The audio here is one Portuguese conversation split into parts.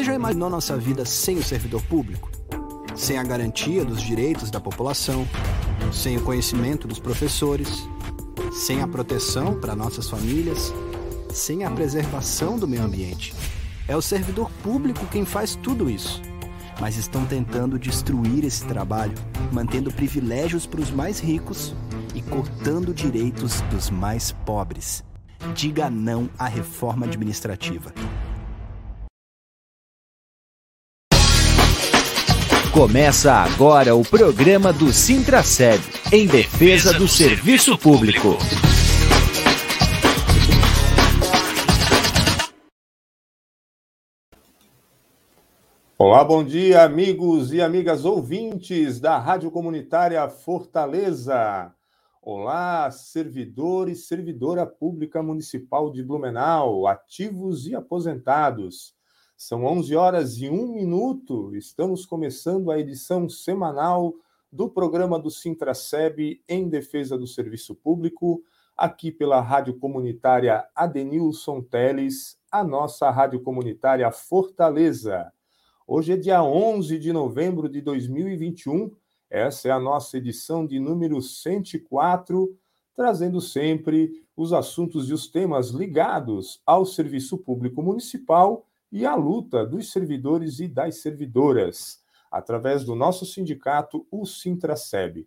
Você já imaginou nossa vida sem o servidor público? Sem a garantia dos direitos da população, sem o conhecimento dos professores, sem a proteção para nossas famílias, sem a preservação do meio ambiente. É o servidor público quem faz tudo isso. Mas estão tentando destruir esse trabalho, mantendo privilégios para os mais ricos e cortando direitos dos mais pobres. Diga não à reforma administrativa. Começa agora o programa do Sintraceb, em defesa do serviço público. Olá, bom dia, amigos e amigas ouvintes da Rádio Comunitária Fortaleza. Olá, servidor e servidora pública municipal de Blumenau, ativos e aposentados. São 11 horas e 1 minuto. Estamos começando a edição semanal do programa do Sintraceb em defesa do serviço público, aqui pela Rádio Comunitária Adenilson Teles, a nossa Rádio Comunitária Fortaleza. Hoje é dia 11 de novembro de 2021. Essa é a nossa edição de número 104, trazendo sempre os assuntos e os temas ligados ao serviço público municipal e a luta dos servidores e das servidoras, através do nosso sindicato, o Sintraceb.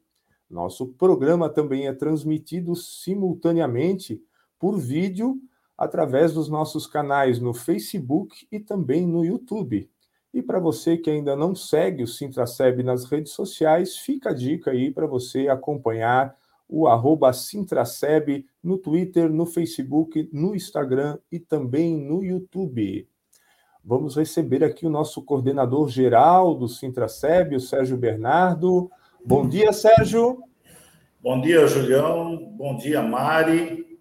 Nosso programa também é transmitido simultaneamente por vídeo através dos nossos canais no Facebook e também no YouTube. E para você que ainda não segue o Sintraceb nas redes sociais, fica a dica aí para você acompanhar o arroba Sintraceb no Twitter, no Facebook, no Instagram e também no YouTube. Vamos receber aqui o nosso coordenador geral do Sintraceb, o Sérgio Bernardo. Bom dia, Sérgio. Bom dia, Julião. Bom dia, Mari.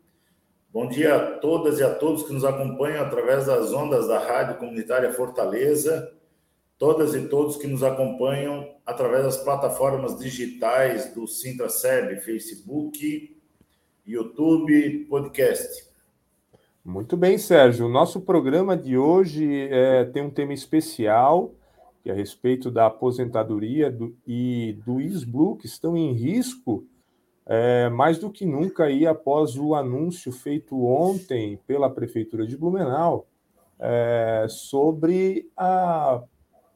Bom dia a todas e a todos que nos acompanham através das ondas da Rádio Comunitária Fortaleza, todas e todos que nos acompanham através das plataformas digitais do Sintraceb, Facebook, YouTube, podcast. Muito bem, Sérgio. O nosso programa de hoje é, tem um tema especial, que é a respeito da aposentadoria do, e do ISBLU, que estão em risco é, mais do que nunca aí após o anúncio feito ontem pela Prefeitura de Blumenau é, sobre a,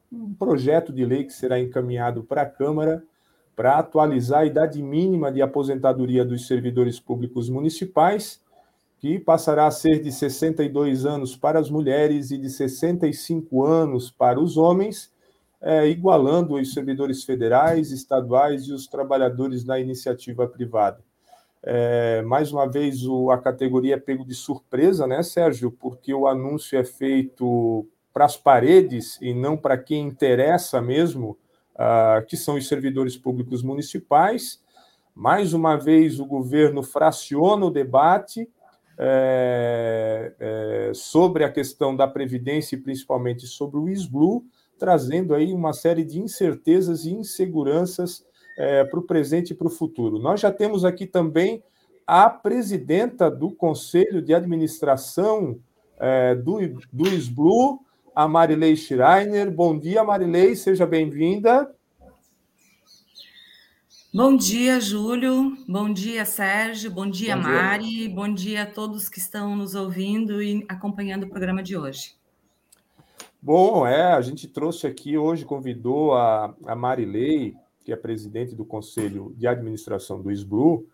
um projeto de lei que será encaminhado para a Câmara para atualizar a idade mínima de aposentadoria dos servidores públicos municipais que passará a ser de 62 anos para as mulheres e de 65 anos para os homens, é, igualando os servidores federais, estaduais e os trabalhadores da iniciativa privada. É, mais uma vez, o, a categoria é pego de surpresa, né, Sérgio? Porque o anúncio é feito para as paredes e não para quem interessa mesmo, uh, que são os servidores públicos municipais. Mais uma vez, o governo fraciona o debate é, é, sobre a questão da Previdência e principalmente sobre o ISBLU, trazendo aí uma série de incertezas e inseguranças é, para o presente e para o futuro. Nós já temos aqui também a presidenta do Conselho de Administração é, do, do ISBLU, a Marilei Schreiner. Bom dia, Marilei, seja bem-vinda. Bom dia, Júlio. Bom dia, Sérgio. Bom dia, Bom dia, Mari. Bom dia a todos que estão nos ouvindo e acompanhando o programa de hoje. Bom, é, a gente trouxe aqui hoje, convidou a, a Marilei, que é presidente do Conselho de Administração do SBRU,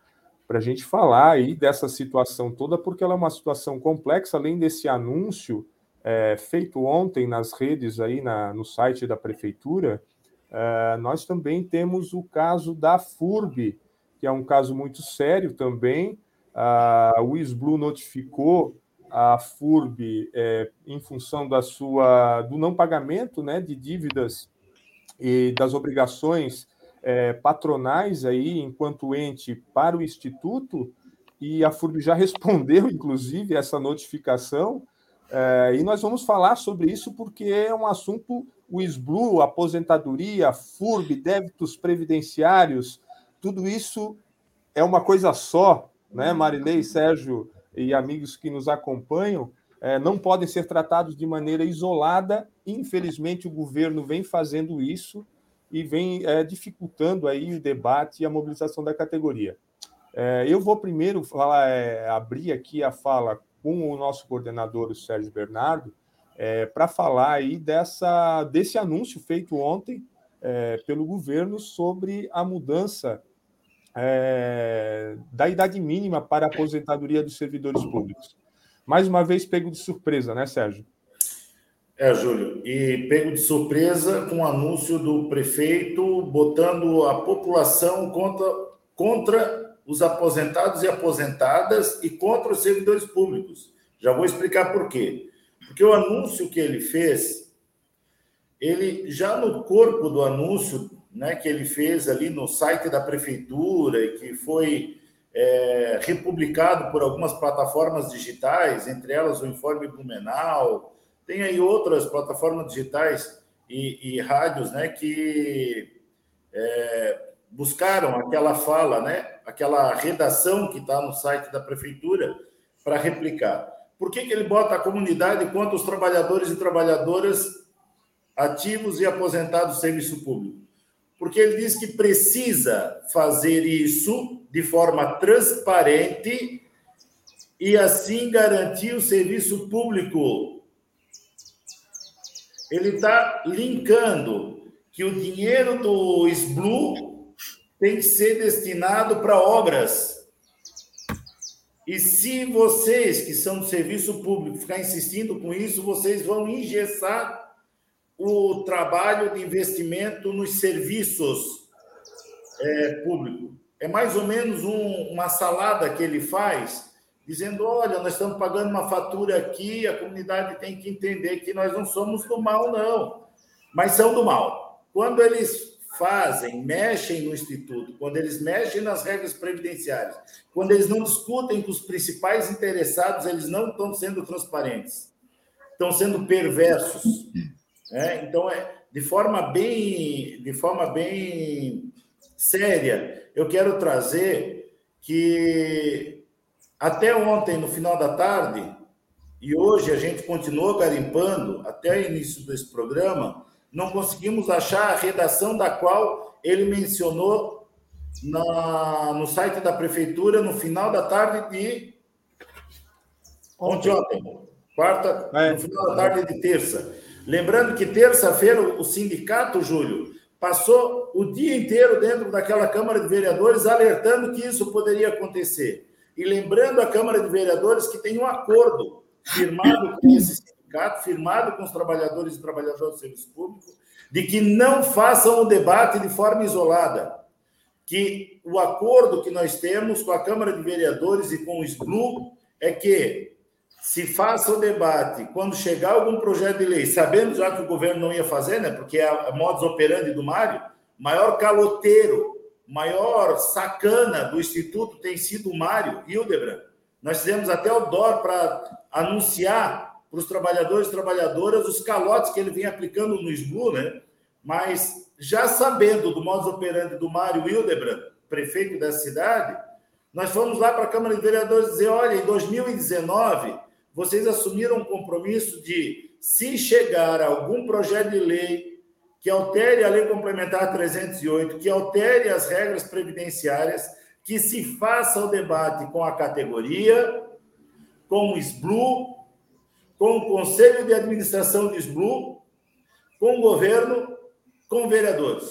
para a gente falar aí dessa situação toda, porque ela é uma situação complexa, além desse anúncio é, feito ontem nas redes aí na, no site da prefeitura, Uh, nós também temos o caso da FURB, que é um caso muito sério também. Uh, o ISBLU notificou a FURB é, em função da sua do não pagamento né, de dívidas e das obrigações é, patronais aí enquanto ente para o Instituto, e a FURB já respondeu, inclusive, essa notificação, é, e nós vamos falar sobre isso porque é um assunto o SBLU, aposentadoria, FURB, débitos previdenciários, tudo isso é uma coisa só, né, Marilei, Sérgio e amigos que nos acompanham. é, não podem ser tratados de maneira isolada. Infelizmente, o governo vem fazendo isso e vem é, dificultando aí o debate e a mobilização da categoria. É, eu vou primeiro falar, é, abrir aqui a fala com o nosso coordenador, o Sérgio Bernardo, é, para falar aí dessa, desse anúncio feito ontem é, pelo governo sobre a mudança é, da idade mínima para a aposentadoria dos servidores públicos. Mais uma vez, pego de surpresa, né, Sérgio? É, Júlio, e pego de surpresa com o anúncio do prefeito botando a população contra, contra os aposentados e aposentadas e contra os servidores públicos. Já vou explicar por quê. Porque o anúncio que ele fez, ele já no corpo do anúncio né, que ele fez ali no site da prefeitura e que foi é, republicado por algumas plataformas digitais, entre elas o Informe Blumenau, tem aí outras plataformas digitais e, e rádios né, que é, buscaram aquela fala, né, aquela redação que está no site da prefeitura para replicar. Por que, que ele bota a comunidade contra os trabalhadores e trabalhadoras ativos e aposentados do serviço público? porque ele diz que precisa fazer isso de forma transparente e assim garantir o serviço público. Ele está linkando que o dinheiro do SBLU tem que ser destinado para obras. E se vocês que são do serviço público ficar insistindo com isso, vocês vão engessar o trabalho de investimento nos serviços é, públicos. É mais ou menos um, uma salada que ele faz, dizendo: olha, nós estamos pagando uma fatura aqui, a comunidade tem que entender que nós não somos do mal, não, mas são do mal. Quando eles fazem, mexem no Instituto, quando eles mexem nas regras previdenciárias, quando eles não discutem com os principais interessados, eles não estão sendo transparentes, estão sendo perversos. É, então, é, de forma bem, de forma bem séria, eu quero trazer que até ontem, no final da tarde, e hoje a gente continuou garimpando até o início desse programa, não conseguimos achar a redação da qual ele mencionou na, no site da prefeitura no final da tarde de ontem, ontem quarta, é. no final da tarde de terça. Lembrando que terça-feira o sindicato, Júlio, passou o dia inteiro dentro daquela Câmara de Vereadores alertando que isso poderia acontecer. E lembrando a Câmara de Vereadores que tem um acordo firmado com esse sindicato, firmado com os trabalhadores e trabalhadoras do serviço público, de que não façam o debate de forma isolada. Que o acordo que nós temos com a Câmara de Vereadores e com o SBLU é que se faça o debate quando chegar algum projeto de lei, sabendo já que o governo não ia fazer, né? Porque é a modus operandi do Mário, maior caloteiro, maior sacana do Instituto tem sido o Mário Hildebrand. Nós fizemos até o DOR para anunciar para os trabalhadores e trabalhadoras os calotes que ele vem aplicando no SBU, né? Mas já sabendo do modus operandi do Mário Hildebrand, prefeito da cidade, nós fomos lá para a Câmara de Vereadores dizer: olha, em 2019 vocês assumiram um compromisso de, se chegar algum projeto de lei que altere a Lei Complementar 308, que altere as regras previdenciárias, que se faça o debate com a categoria, com o SBLU, com o Conselho de Administração do SBLU, com o governo, com vereadores.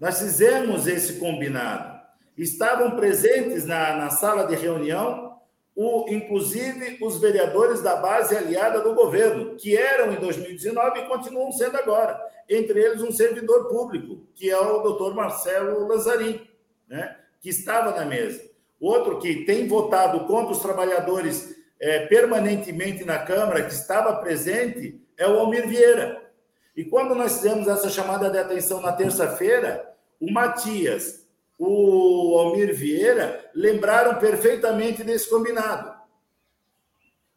Nós fizemos esse combinado. Estavam presentes na, na sala de reunião o, inclusive os vereadores da base aliada do governo, que eram em 2019 e continuam sendo agora, entre eles um servidor público, que é o doutor Marcelo Lazarim, né, que estava na mesa. Outro que tem votado contra os trabalhadores é, permanentemente na Câmara, que estava presente, é o Almir Vieira. E quando nós fizemos essa chamada de atenção na terça-feira, o Matias, o Almir Vieira lembraram perfeitamente desse combinado.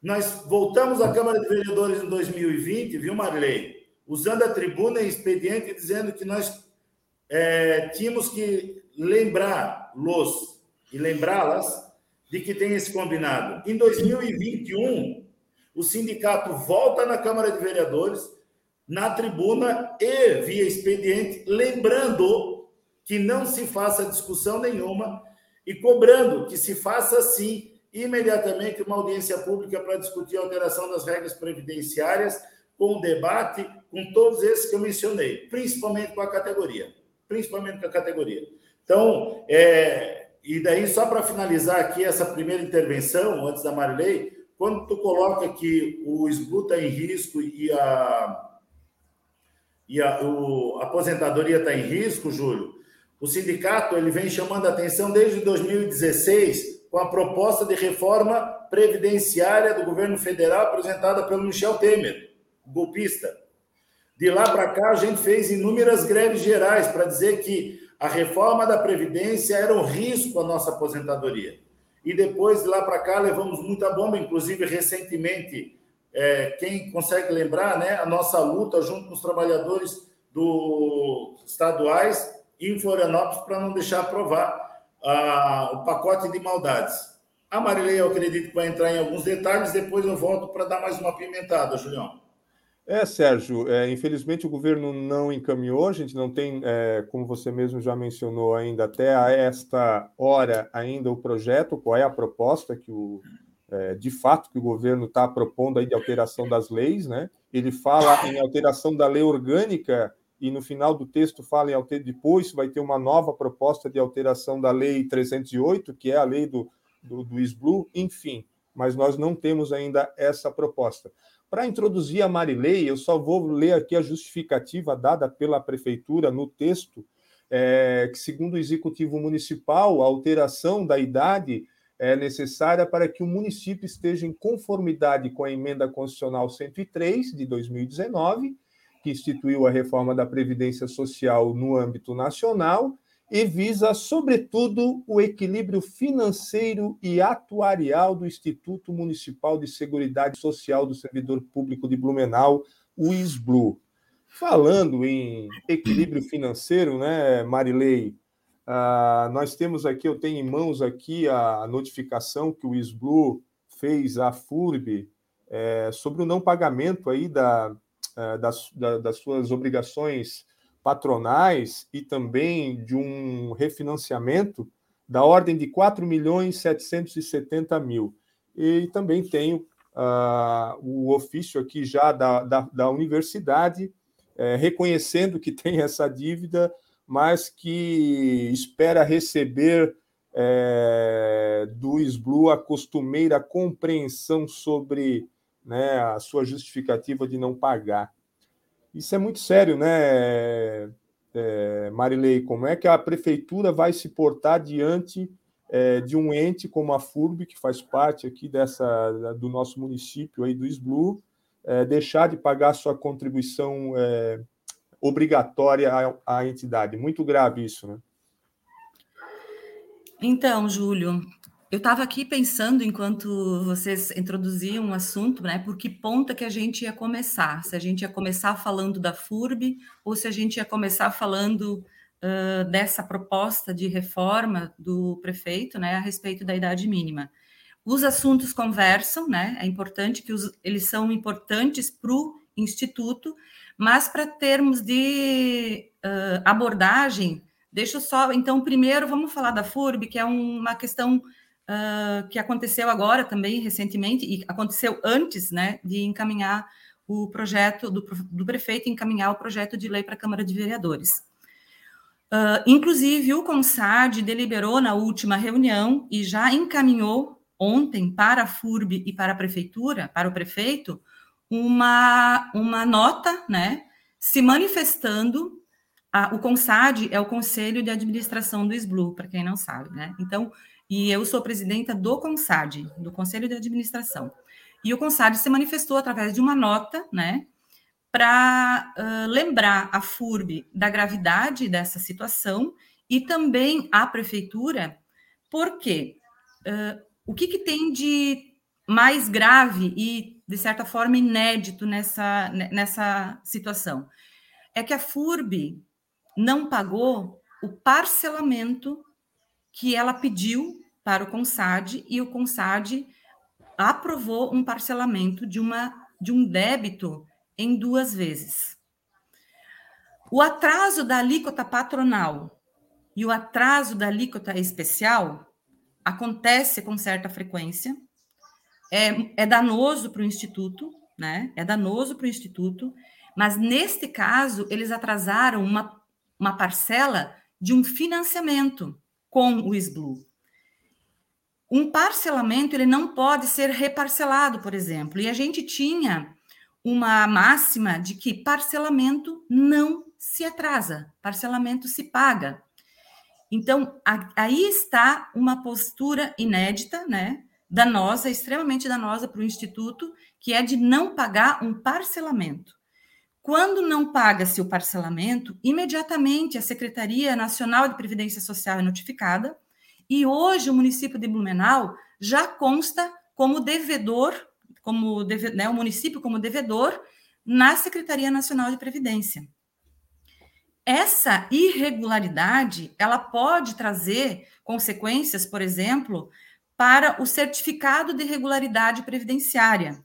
Nós voltamos à Câmara de Vereadores em 2020, viu, Marley? Usando a tribuna em expediente, dizendo que nós é, tínhamos que lembrar-los e lembrá-las de que tem esse combinado. Em 2021, o sindicato volta na Câmara de Vereadores, na tribuna e via expediente, lembrando que não se faça discussão nenhuma e cobrando que se faça sim imediatamente uma audiência pública para discutir a alteração das regras previdenciárias, com o debate com todos esses que eu mencionei, principalmente com a categoria. Principalmente com a categoria. Então, é, e daí, só para finalizar aqui essa primeira intervenção, antes da Marilei, quando tu coloca que o SBU está em risco e a, e a, o, a aposentadoria está em risco, Júlio, o sindicato ele vem chamando a atenção desde 2016 com a proposta de reforma previdenciária do governo federal apresentada pelo Michel Temer, golpista. De lá para cá, a gente fez inúmeras greves gerais para dizer que a reforma da Previdência era um risco à nossa aposentadoria. E depois, de lá para cá, levamos muita bomba, inclusive recentemente, é, quem consegue lembrar, né, a nossa luta junto com os trabalhadores do estaduais em Florianópolis para não deixar aprovar o pacote de maldades. A Marilei, eu acredito que vai entrar em alguns detalhes, depois eu volto para dar mais uma pimentada, Julião. É, Sérgio, é, infelizmente o governo não encaminhou, a gente não tem, é, como você mesmo já mencionou ainda, até a esta hora ainda o projeto, qual é a proposta que o, é, de fato que o governo está propondo aí de alteração das leis, né? Ele fala em alteração da lei orgânica e no final do texto fala em alter... depois vai ter uma nova proposta de alteração da lei 308, que é a lei do, do, do SBLU, enfim, mas nós não temos ainda essa proposta. Para introduzir a Marilei, eu só vou ler aqui a justificativa dada pela prefeitura no texto, é, que, segundo o executivo municipal, a alteração da idade é necessária para que o município esteja em conformidade com a emenda constitucional 103 de 2019 que instituiu a reforma da Previdência Social no âmbito nacional e visa, sobretudo, o equilíbrio financeiro e atuarial do Instituto Municipal de Seguridade Social do Servidor Público de Blumenau, o ISBLU. Falando em equilíbrio financeiro, né, Marilei? Uh, nós temos aqui, eu tenho em mãos aqui a notificação que o ISBLU fez à FURB é, sobre o não pagamento aí da, eh, das, das suas obrigações patronais e também de um refinanciamento da ordem de 4 milhões 770 mil. E também tenho uh, o ofício aqui já da, da, da universidade, é, reconhecendo que tem essa dívida, mas que espera receber é, do SBLU a costumeira compreensão sobre né, a sua justificativa de não pagar. Isso é muito sério, né, é, Marilei? Como é que a prefeitura vai se portar diante é, de um ente como a FURB, que faz parte aqui dessa do nosso município aí do SBLU, é, deixar de pagar sua contribuição é, obrigatória à, à entidade? Muito grave isso, né? Então, Júlio, eu estava aqui pensando, enquanto vocês introduziam o assunto, né, por que ponta que a gente ia começar? Se a gente ia começar falando da FURB ou se a gente ia começar falando uh, dessa proposta de reforma do prefeito né, a respeito da idade mínima. Os assuntos conversam, né? É importante que os, eles são importantes para o Instituto, mas para termos de uh, abordagem, deixa eu só. Então, primeiro vamos falar da FURB, que é uma questão uh, que aconteceu agora também recentemente, e aconteceu antes né, de encaminhar o projeto do, do prefeito encaminhar o projeto de lei para a Câmara de Vereadores. Uh, inclusive, o CONSAD deliberou na última reunião e já encaminhou ontem para a FURB e para a prefeitura, para o prefeito, uma, uma nota, né, se manifestando. A, o CONSAD é o Conselho de Administração do SBLU, para quem não sabe, né? Então, e eu sou presidenta do CONSAD, do Conselho de Administração. E o CONSAD se manifestou através de uma nota, né, para uh, lembrar a FURB da gravidade dessa situação e também a prefeitura, porque uh, o que, que tem de mais grave e, de certa forma, inédito nessa, nessa situação? É que a FURB não pagou o parcelamento que ela pediu para o CONSAD e o CONSAD aprovou um parcelamento de, uma, de um débito em duas vezes. O atraso da alíquota patronal e o atraso da alíquota especial acontece com certa frequência, é, é danoso para o Instituto, né? É danoso para o Instituto, mas neste caso, eles atrasaram uma, uma parcela de um financiamento com o SBLU. Um parcelamento ele não pode ser reparcelado, por exemplo, e a gente tinha uma máxima de que parcelamento não se atrasa, parcelamento se paga. Então, a, aí está uma postura inédita, né, danosa, extremamente danosa para o Instituto, que é de não pagar um parcelamento. Quando não paga-se o parcelamento, imediatamente a Secretaria Nacional de Previdência Social é notificada, e hoje o município de Blumenau já consta como devedor, como deve, né, o município como devedor na Secretaria Nacional de Previdência. Essa irregularidade, ela pode trazer consequências, por exemplo, para o certificado de regularidade previdenciária,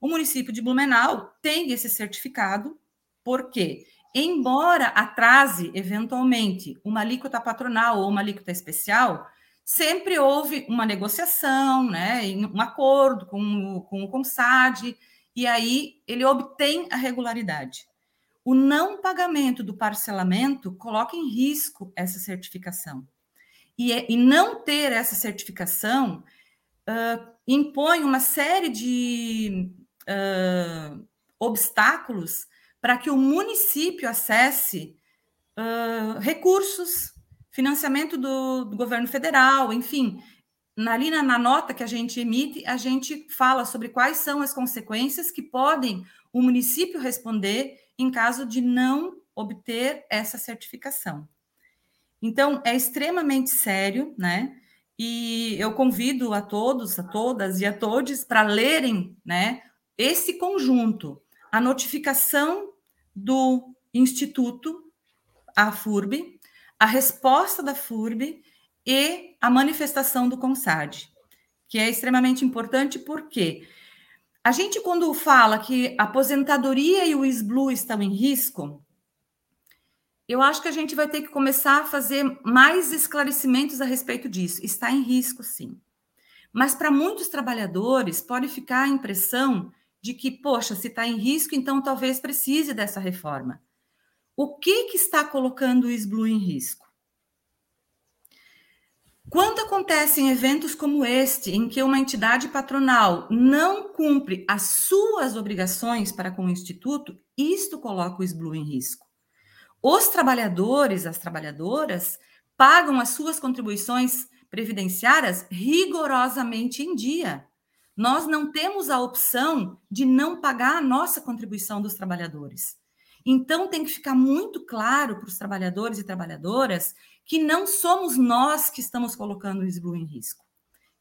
o município de Blumenau tem esse certificado, porque, embora atrase eventualmente uma alíquota patronal ou uma alíquota especial, sempre houve uma negociação, né, um acordo com, com o CONSAD, e aí ele obtém a regularidade. O não pagamento do parcelamento coloca em risco essa certificação. E, é, e não ter essa certificação uh, impõe uma série de uh, obstáculos para que o município acesse uh, recursos, financiamento do, do, governo federal, enfim. Ali na, na nota que a gente emite, a gente fala sobre quais são as consequências que podem o município responder em caso de não obter essa certificação. Então, é extremamente sério, né? E eu convido a todos, a todas e a todos para lerem, né, esse conjunto, a notificação do Instituto, a FURB, a resposta da FURB e a manifestação do CONSAD, que é extremamente importante porque a gente, quando fala que a aposentadoria e o SBLU estão em risco, eu acho que a gente vai ter que começar a fazer mais esclarecimentos a respeito disso. Está em risco, sim. Mas para muitos trabalhadores pode ficar a impressão de que, poxa, se está em risco, então talvez precise dessa reforma. O que, que está colocando o SBLU em risco? Quando acontecem eventos como este, em que uma entidade patronal não cumpre as suas obrigações para com o Instituto, isto coloca o SBLU em risco. Os trabalhadores, as trabalhadoras, pagam as suas contribuições previdenciárias rigorosamente em dia. Nós não temos a opção de não pagar a nossa contribuição dos trabalhadores. Então, tem que ficar muito claro para os trabalhadores e trabalhadoras que não somos nós que estamos colocando o SBLU em risco.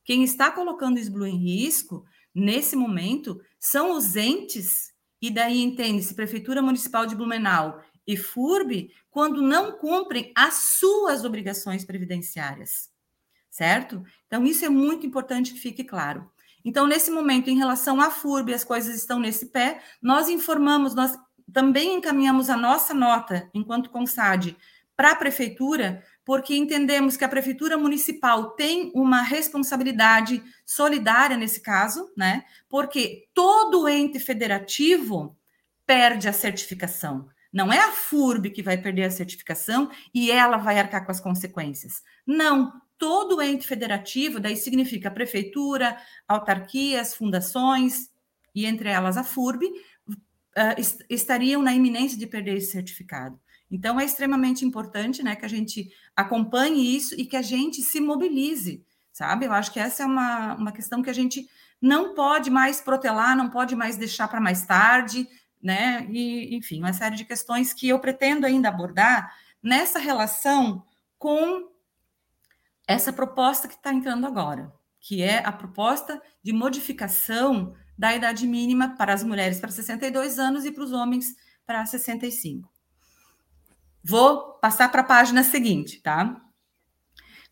Quem está colocando o SBLU em risco, nesse momento, são os entes, e daí entende-se Prefeitura Municipal de Blumenau e FURB, quando não cumprem as suas obrigações previdenciárias. Certo? Então, isso é muito importante que fique claro. Então, nesse momento, em relação à FURB, as coisas estão nesse pé, nós informamos, nós também encaminhamos a nossa nota, enquanto CONSAD, para a prefeitura, porque entendemos que a prefeitura municipal tem uma responsabilidade solidária nesse caso, né? Porque todo ente federativo perde a certificação. Não é a FURB que vai perder a certificação e ela vai arcar com as consequências. Não, todo ente federativo, daí significa prefeitura, autarquias, fundações, e entre elas a FURB, est estariam na iminência de perder esse certificado. Então, é extremamente importante né, que a gente acompanhe isso e que a gente se mobilize, sabe? Eu acho que essa é uma, uma questão que a gente não pode mais protelar, não pode mais deixar para mais tarde, né? E, enfim, uma série de questões que eu pretendo ainda abordar nessa relação com essa proposta que está entrando agora, que é a proposta de modificação da idade mínima para as mulheres para 62 anos e para os homens para 65. Vou passar para a página seguinte, tá?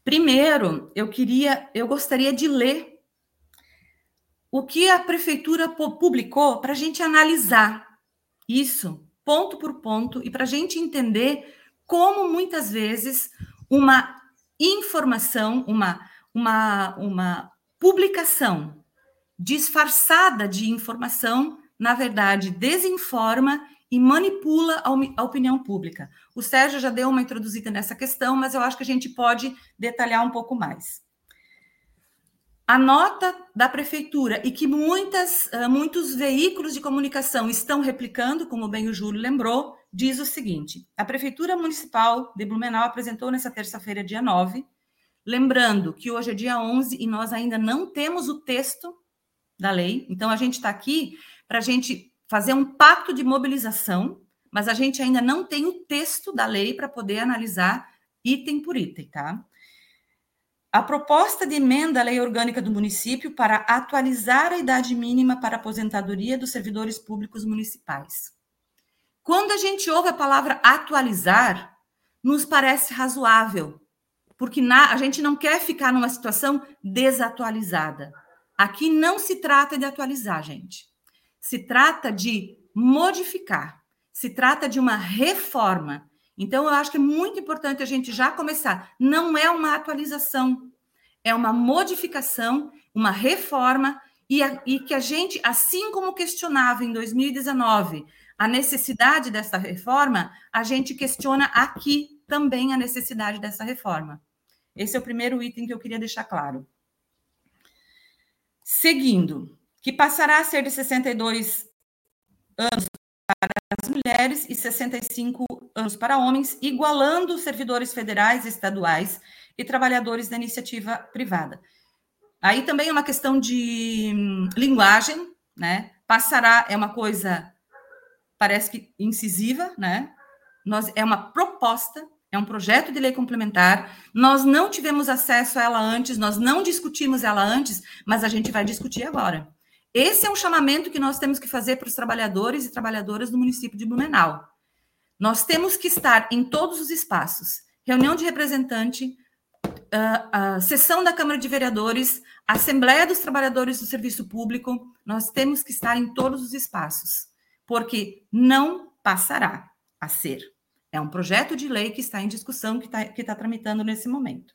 Primeiro, eu queria, eu gostaria de ler o que a prefeitura publicou para a gente analisar isso ponto por ponto e para a gente entender como muitas vezes uma informação, uma, uma, uma publicação disfarçada de informação, na verdade, desinforma e manipula a opinião pública. O Sérgio já deu uma introduzida nessa questão, mas eu acho que a gente pode detalhar um pouco mais. A nota da prefeitura e que muitas, muitos veículos de comunicação estão replicando, como bem o Júlio lembrou, diz o seguinte: a Prefeitura Municipal de Blumenau apresentou nessa terça-feira, dia 9, lembrando que hoje é dia 11 e nós ainda não temos o texto da lei, então a gente está aqui para a gente fazer um pacto de mobilização, mas a gente ainda não tem o texto da lei para poder analisar item por item, tá? A proposta de emenda à lei orgânica do município para atualizar a idade mínima para aposentadoria dos servidores públicos municipais. Quando a gente ouve a palavra atualizar, nos parece razoável, porque na, a gente não quer ficar numa situação desatualizada. Aqui não se trata de atualizar, gente se trata de modificar, se trata de uma reforma. Então, eu acho que é muito importante a gente já começar. Não é uma atualização, é uma modificação, uma reforma, e, a, e que a gente, assim como questionava em 2019 a necessidade dessa reforma, a gente questiona aqui também a necessidade dessa reforma. Esse é o primeiro item que eu queria deixar claro. Seguindo, que passará a ser de 62 anos para as mulheres e 65 anos para homens, igualando servidores federais, estaduais e trabalhadores da iniciativa privada. Aí também é uma questão de hum, linguagem, né? Passará é uma coisa parece que incisiva, né? Nós é uma proposta, é um projeto de lei complementar. Nós não tivemos acesso a ela antes, nós não discutimos ela antes, mas a gente vai discutir agora. Esse é um chamamento que nós temos que fazer para os trabalhadores e trabalhadoras do município de Blumenau. Nós temos que estar em todos os espaços reunião de representante, a, a sessão da Câmara de Vereadores, Assembleia dos Trabalhadores do Serviço Público, nós temos que estar em todos os espaços, porque não passará a ser. É um projeto de lei que está em discussão, que está, que está tramitando nesse momento.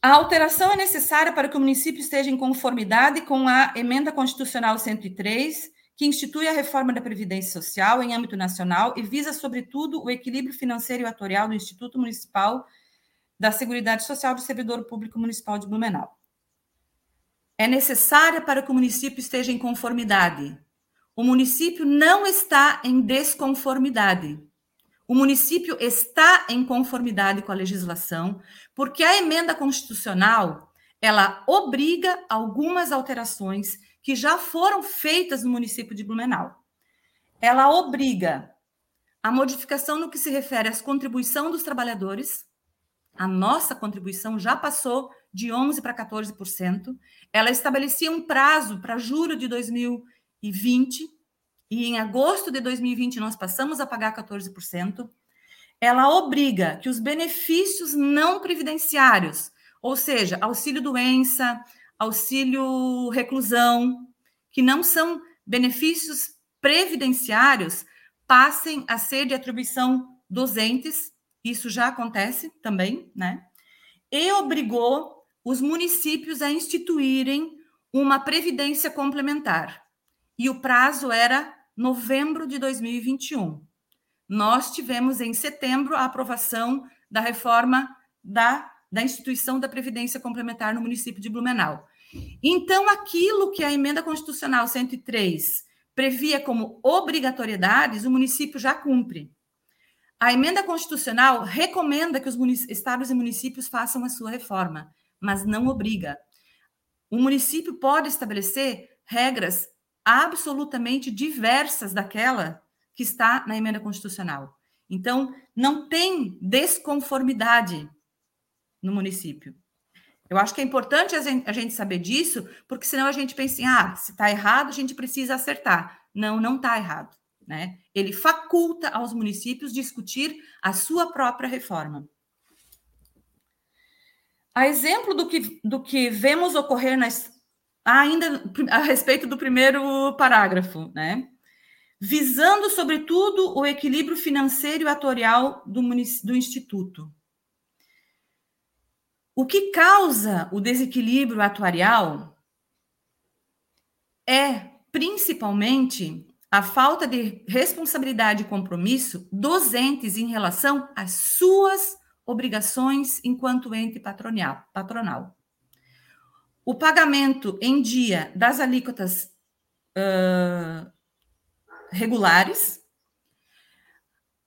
A alteração é necessária para que o município esteja em conformidade com a emenda constitucional 103, que institui a reforma da Previdência Social em âmbito nacional e visa, sobretudo, o equilíbrio financeiro e atuarial do Instituto Municipal da Seguridade Social do Servidor Público Municipal de Blumenau. É necessária para que o município esteja em conformidade. O município não está em desconformidade. O município está em conformidade com a legislação, porque a emenda constitucional ela obriga algumas alterações que já foram feitas no município de Blumenau. Ela obriga a modificação no que se refere às contribuição dos trabalhadores. A nossa contribuição já passou de 11 para 14%. Ela estabelecia um prazo para julho de 2020 e em agosto de 2020 nós passamos a pagar 14%, ela obriga que os benefícios não previdenciários, ou seja, auxílio doença, auxílio reclusão, que não são benefícios previdenciários, passem a ser de atribuição dos entes, isso já acontece também, né? E obrigou os municípios a instituírem uma previdência complementar. E o prazo era novembro de 2021. Nós tivemos em setembro a aprovação da reforma da, da instituição da Previdência Complementar no município de Blumenau. Então, aquilo que a emenda constitucional 103 previa como obrigatoriedades, o município já cumpre. A emenda constitucional recomenda que os estados e municípios façam a sua reforma, mas não obriga. O município pode estabelecer regras absolutamente diversas daquela que está na emenda constitucional. Então, não tem desconformidade no município. Eu acho que é importante a gente saber disso, porque senão a gente pensa assim, ah, se está errado, a gente precisa acertar. Não, não está errado. Né? Ele faculta aos municípios discutir a sua própria reforma. A exemplo do que, do que vemos ocorrer nas ainda a respeito do primeiro parágrafo, né? Visando, sobretudo, o equilíbrio financeiro e atorial do, do Instituto. O que causa o desequilíbrio atuarial é, principalmente, a falta de responsabilidade e compromisso dos entes em relação às suas obrigações enquanto ente patronal. patronal. O pagamento em dia das alíquotas uh, regulares,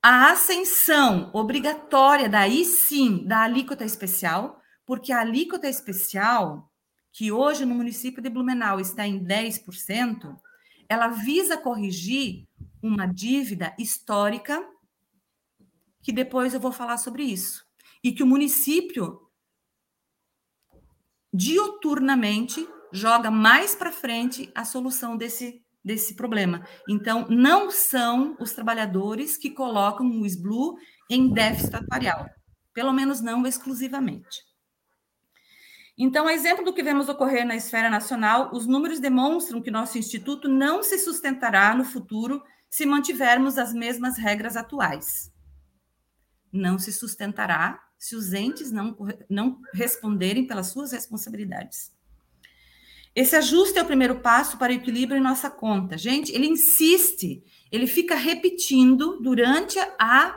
a ascensão obrigatória, daí sim, da alíquota especial, porque a alíquota especial, que hoje no município de Blumenau está em 10%, ela visa corrigir uma dívida histórica, que depois eu vou falar sobre isso, e que o município diuturnamente joga mais para frente a solução desse, desse problema. Então, não são os trabalhadores que colocam o SBLU em déficit atuarial, pelo menos não exclusivamente. Então, exemplo do que vemos ocorrer na esfera nacional, os números demonstram que nosso instituto não se sustentará no futuro se mantivermos as mesmas regras atuais. Não se sustentará se os entes não, não responderem pelas suas responsabilidades. Esse ajuste é o primeiro passo para o equilíbrio em nossa conta. Gente, ele insiste, ele fica repetindo durante a,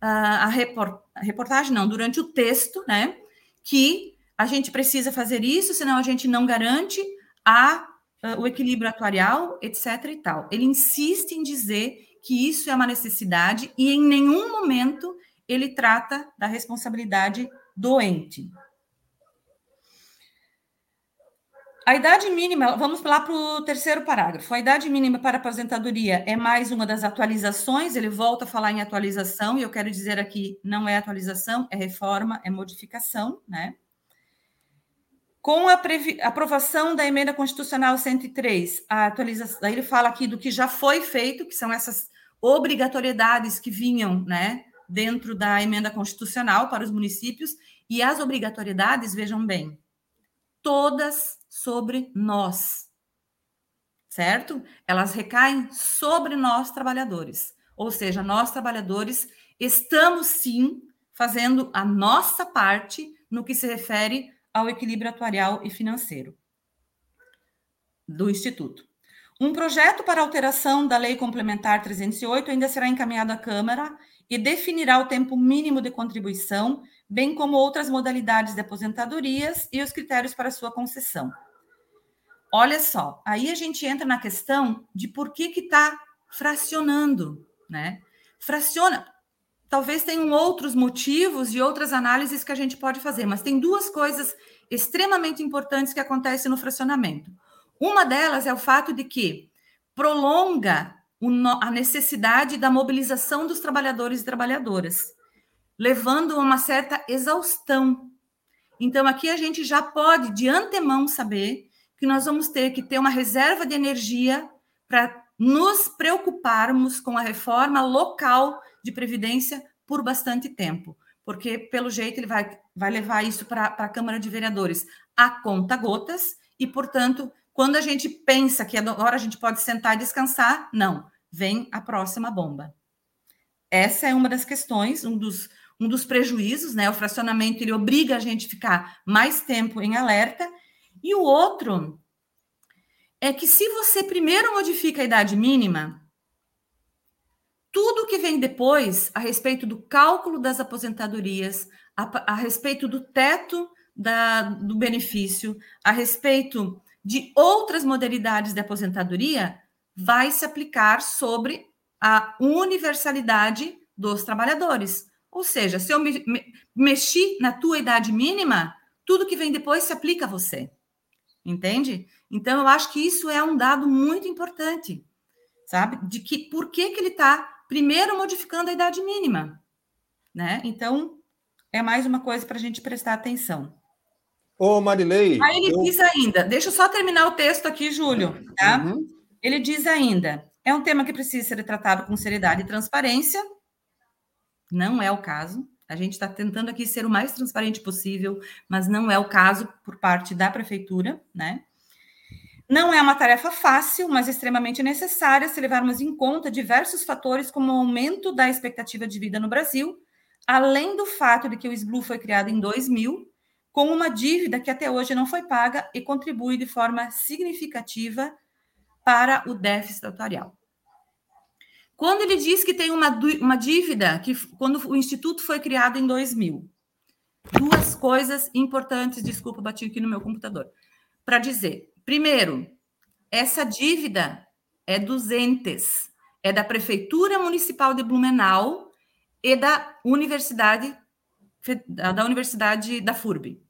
a, a, report, a reportagem, não, durante o texto, né? Que a gente precisa fazer isso, senão a gente não garante a, a, o equilíbrio atuarial, etc. e tal. Ele insiste em dizer que isso é uma necessidade e em nenhum momento ele trata da responsabilidade doente. A idade mínima, vamos lá para o terceiro parágrafo. A idade mínima para aposentadoria é mais uma das atualizações, ele volta a falar em atualização, e eu quero dizer aqui, não é atualização, é reforma, é modificação, né? Com a aprovação da emenda constitucional 103, a atualização, ele fala aqui do que já foi feito, que são essas obrigatoriedades que vinham, né, dentro da emenda constitucional para os municípios, e as obrigatoriedades, vejam bem, todas sobre nós, certo? Elas recaem sobre nós trabalhadores. Ou seja, nós trabalhadores estamos sim fazendo a nossa parte no que se refere ao equilíbrio atuarial e financeiro do Instituto. Um projeto para alteração da Lei Complementar 308 ainda será encaminhado à Câmara e definirá o tempo mínimo de contribuição, bem como outras modalidades de aposentadorias e os critérios para sua concessão. Olha só, aí a gente entra na questão de por que que está fracionando, né? Fraciona, Talvez tenham outros motivos e outras análises que a gente pode fazer, mas tem duas coisas extremamente importantes que acontecem no fracionamento. Uma delas é o fato de que prolonga a necessidade da mobilização dos trabalhadores e trabalhadoras, levando a uma certa exaustão. Então, aqui a gente já pode, de antemão, saber que nós vamos ter que ter uma reserva de energia para nos preocuparmos com a reforma local de previdência por bastante tempo, porque pelo jeito ele vai, vai levar isso para a Câmara de Vereadores a conta gotas, e portanto, quando a gente pensa que agora a gente pode sentar e descansar, não, vem a próxima bomba. Essa é uma das questões, um dos, um dos prejuízos, né? O fracionamento ele obriga a gente a ficar mais tempo em alerta, e o outro é que se você primeiro modifica a idade mínima, tudo que vem depois a respeito do cálculo das aposentadorias, a, a respeito do teto da, do benefício, a respeito de outras modalidades de aposentadoria, vai se aplicar sobre a universalidade dos trabalhadores. Ou seja, se eu me, me, mexi na tua idade mínima, tudo que vem depois se aplica a você. Entende? Então, eu acho que isso é um dado muito importante, sabe? De que por que, que ele está primeiro modificando a idade mínima, né? Então, é mais uma coisa para a gente prestar atenção. Ô, Marilei. Aí ele eu... diz ainda, deixa eu só terminar o texto aqui, Júlio, tá? Uhum. Ele diz ainda, é um tema que precisa ser tratado com seriedade e transparência. Não é o caso. A gente está tentando aqui ser o mais transparente possível, mas não é o caso por parte da prefeitura, né? Não é uma tarefa fácil, mas extremamente necessária se levarmos em conta diversos fatores, como o aumento da expectativa de vida no Brasil, além do fato de que o SBLU foi criado em 2000, com uma dívida que até hoje não foi paga e contribui de forma significativa para o déficit atuarial. Quando ele diz que tem uma, uma dívida, que quando o Instituto foi criado em 2000, duas coisas importantes, desculpa, bati aqui no meu computador, para dizer. Primeiro, essa dívida é dos entes, é da Prefeitura Municipal de Blumenau e da Universidade da Universidade da FURB.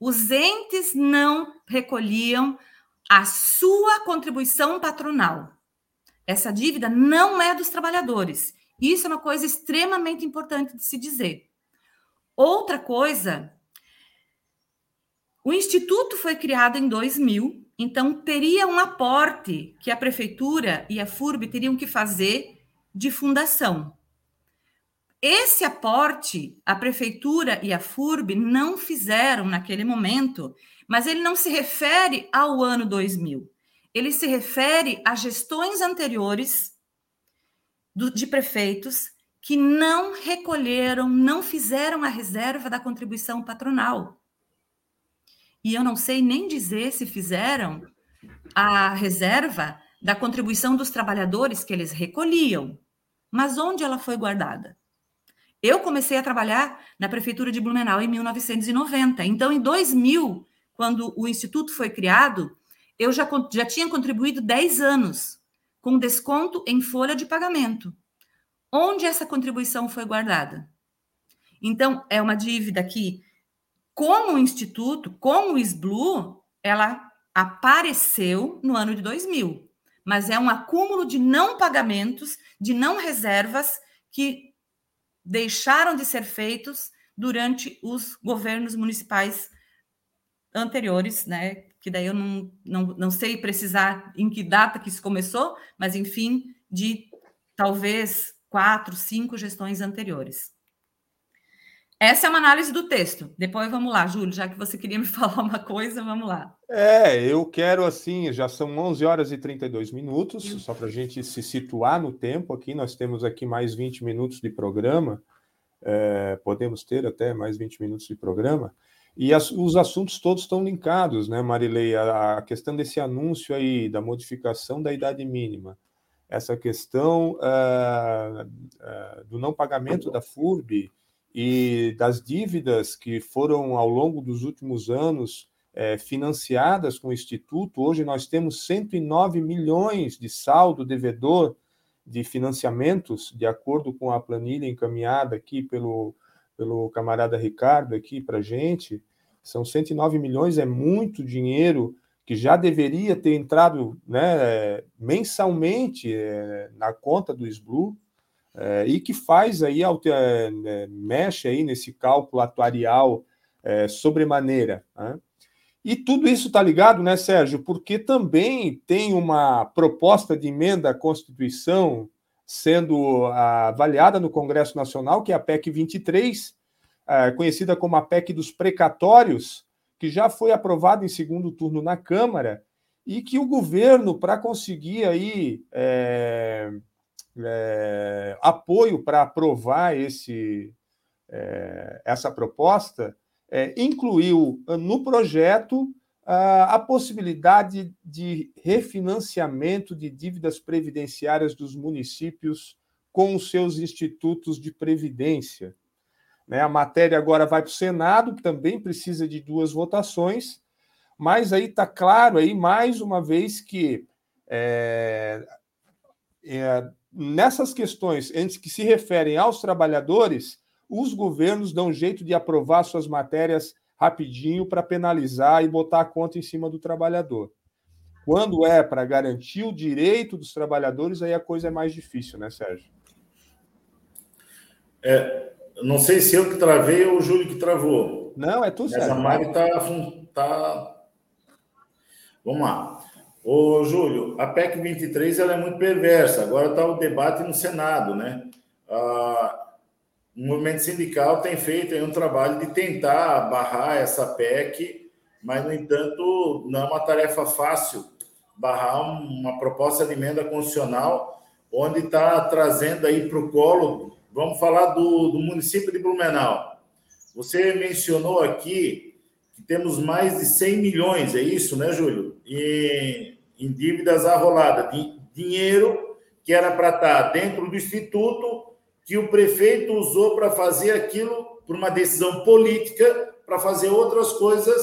Os entes não recolhiam a sua contribuição patronal. Essa dívida não é dos trabalhadores. Isso é uma coisa extremamente importante de se dizer. Outra coisa, o instituto foi criado em 2000 então, teria um aporte que a prefeitura e a FURB teriam que fazer de fundação. Esse aporte, a prefeitura e a FURB não fizeram naquele momento, mas ele não se refere ao ano 2000. Ele se refere a gestões anteriores do, de prefeitos que não recolheram, não fizeram a reserva da contribuição patronal e eu não sei nem dizer se fizeram a reserva da contribuição dos trabalhadores que eles recolhiam. Mas onde ela foi guardada? Eu comecei a trabalhar na prefeitura de Blumenau em 1990. Então, em 2000, quando o instituto foi criado, eu já, já tinha contribuído 10 anos com desconto em folha de pagamento. Onde essa contribuição foi guardada? Então, é uma dívida que como o Instituto, como o SBLU, ela apareceu no ano de 2000, mas é um acúmulo de não pagamentos, de não reservas que deixaram de ser feitos durante os governos municipais anteriores, né? Que daí eu não, não, não sei precisar em que data que isso começou, mas enfim, de talvez quatro, cinco gestões anteriores. Essa é uma análise do texto. Depois vamos lá, Júlio, já que você queria me falar uma coisa, vamos lá. É, eu quero assim, já são 11 horas e 32 minutos, só para a gente se situar no tempo aqui, nós temos aqui mais 20 minutos de programa, é, podemos ter até mais 20 minutos de programa, e as, os assuntos todos estão linkados, né, Marilei? A, a, questão desse anúncio aí, da modificação da idade mínima, essa questão uh, uh, do não pagamento da FURB, e das dívidas que foram ao longo dos últimos anos é, financiadas com o Instituto. Hoje nós temos 109 milhões de saldo devedor de financiamentos, de acordo com a planilha encaminhada aqui pelo, pelo camarada Ricardo aqui para gente. São 109 milhões, é muito dinheiro que já deveria ter entrado né, mensalmente é, na conta do SBLU, é, e que faz aí, alter, né, mexe aí nesse cálculo atuarial é, sobremaneira. Né? E tudo isso está ligado, né, Sérgio? Porque também tem uma proposta de emenda à Constituição sendo avaliada no Congresso Nacional, que é a PEC 23, é, conhecida como a PEC dos precatórios, que já foi aprovada em segundo turno na Câmara, e que o governo, para conseguir aí é, é, apoio para aprovar esse, é, essa proposta, é, incluiu no projeto a, a possibilidade de refinanciamento de dívidas previdenciárias dos municípios com os seus institutos de previdência. Né? A matéria agora vai para o Senado, que também precisa de duas votações, mas aí está claro aí mais uma vez que é, é, nessas questões antes que se referem aos trabalhadores, os governos dão jeito de aprovar suas matérias rapidinho para penalizar e botar a conta em cima do trabalhador. Quando é para garantir o direito dos trabalhadores, aí a coisa é mais difícil, né, Sérgio? É, não sei se eu que travei ou o Júlio que travou. Não, é tudo certo. Mas a Mari está. Tá... Vamos lá. Ô, Júlio, a PEC 23 ela é muito perversa. Agora está o debate no Senado, né? Ah, o movimento sindical tem feito um trabalho de tentar barrar essa PEC, mas, no entanto, não é uma tarefa fácil barrar uma proposta de emenda constitucional, onde está trazendo aí para o colo, vamos falar do, do município de Blumenau. Você mencionou aqui que temos mais de 100 milhões, é isso, né, Júlio? Em, em dívidas arroladas, de dinheiro que era para estar tá dentro do instituto, que o prefeito usou para fazer aquilo por uma decisão política, para fazer outras coisas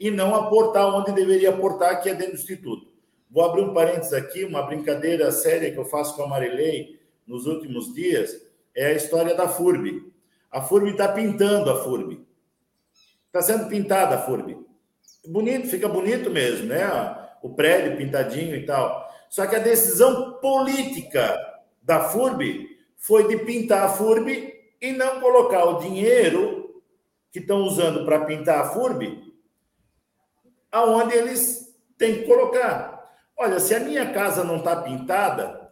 e não aportar onde deveria aportar, que é dentro do instituto. Vou abrir um parênteses aqui, uma brincadeira séria que eu faço com a Marilei nos últimos dias, é a história da FURB. A FURB está pintando a FURB. Está sendo pintada a FURB. Bonito, fica bonito mesmo, né? O prédio pintadinho e tal. Só que a decisão política da FURB foi de pintar a FURB e não colocar o dinheiro que estão usando para pintar a FURB aonde eles têm que colocar. Olha, se a minha casa não está pintada,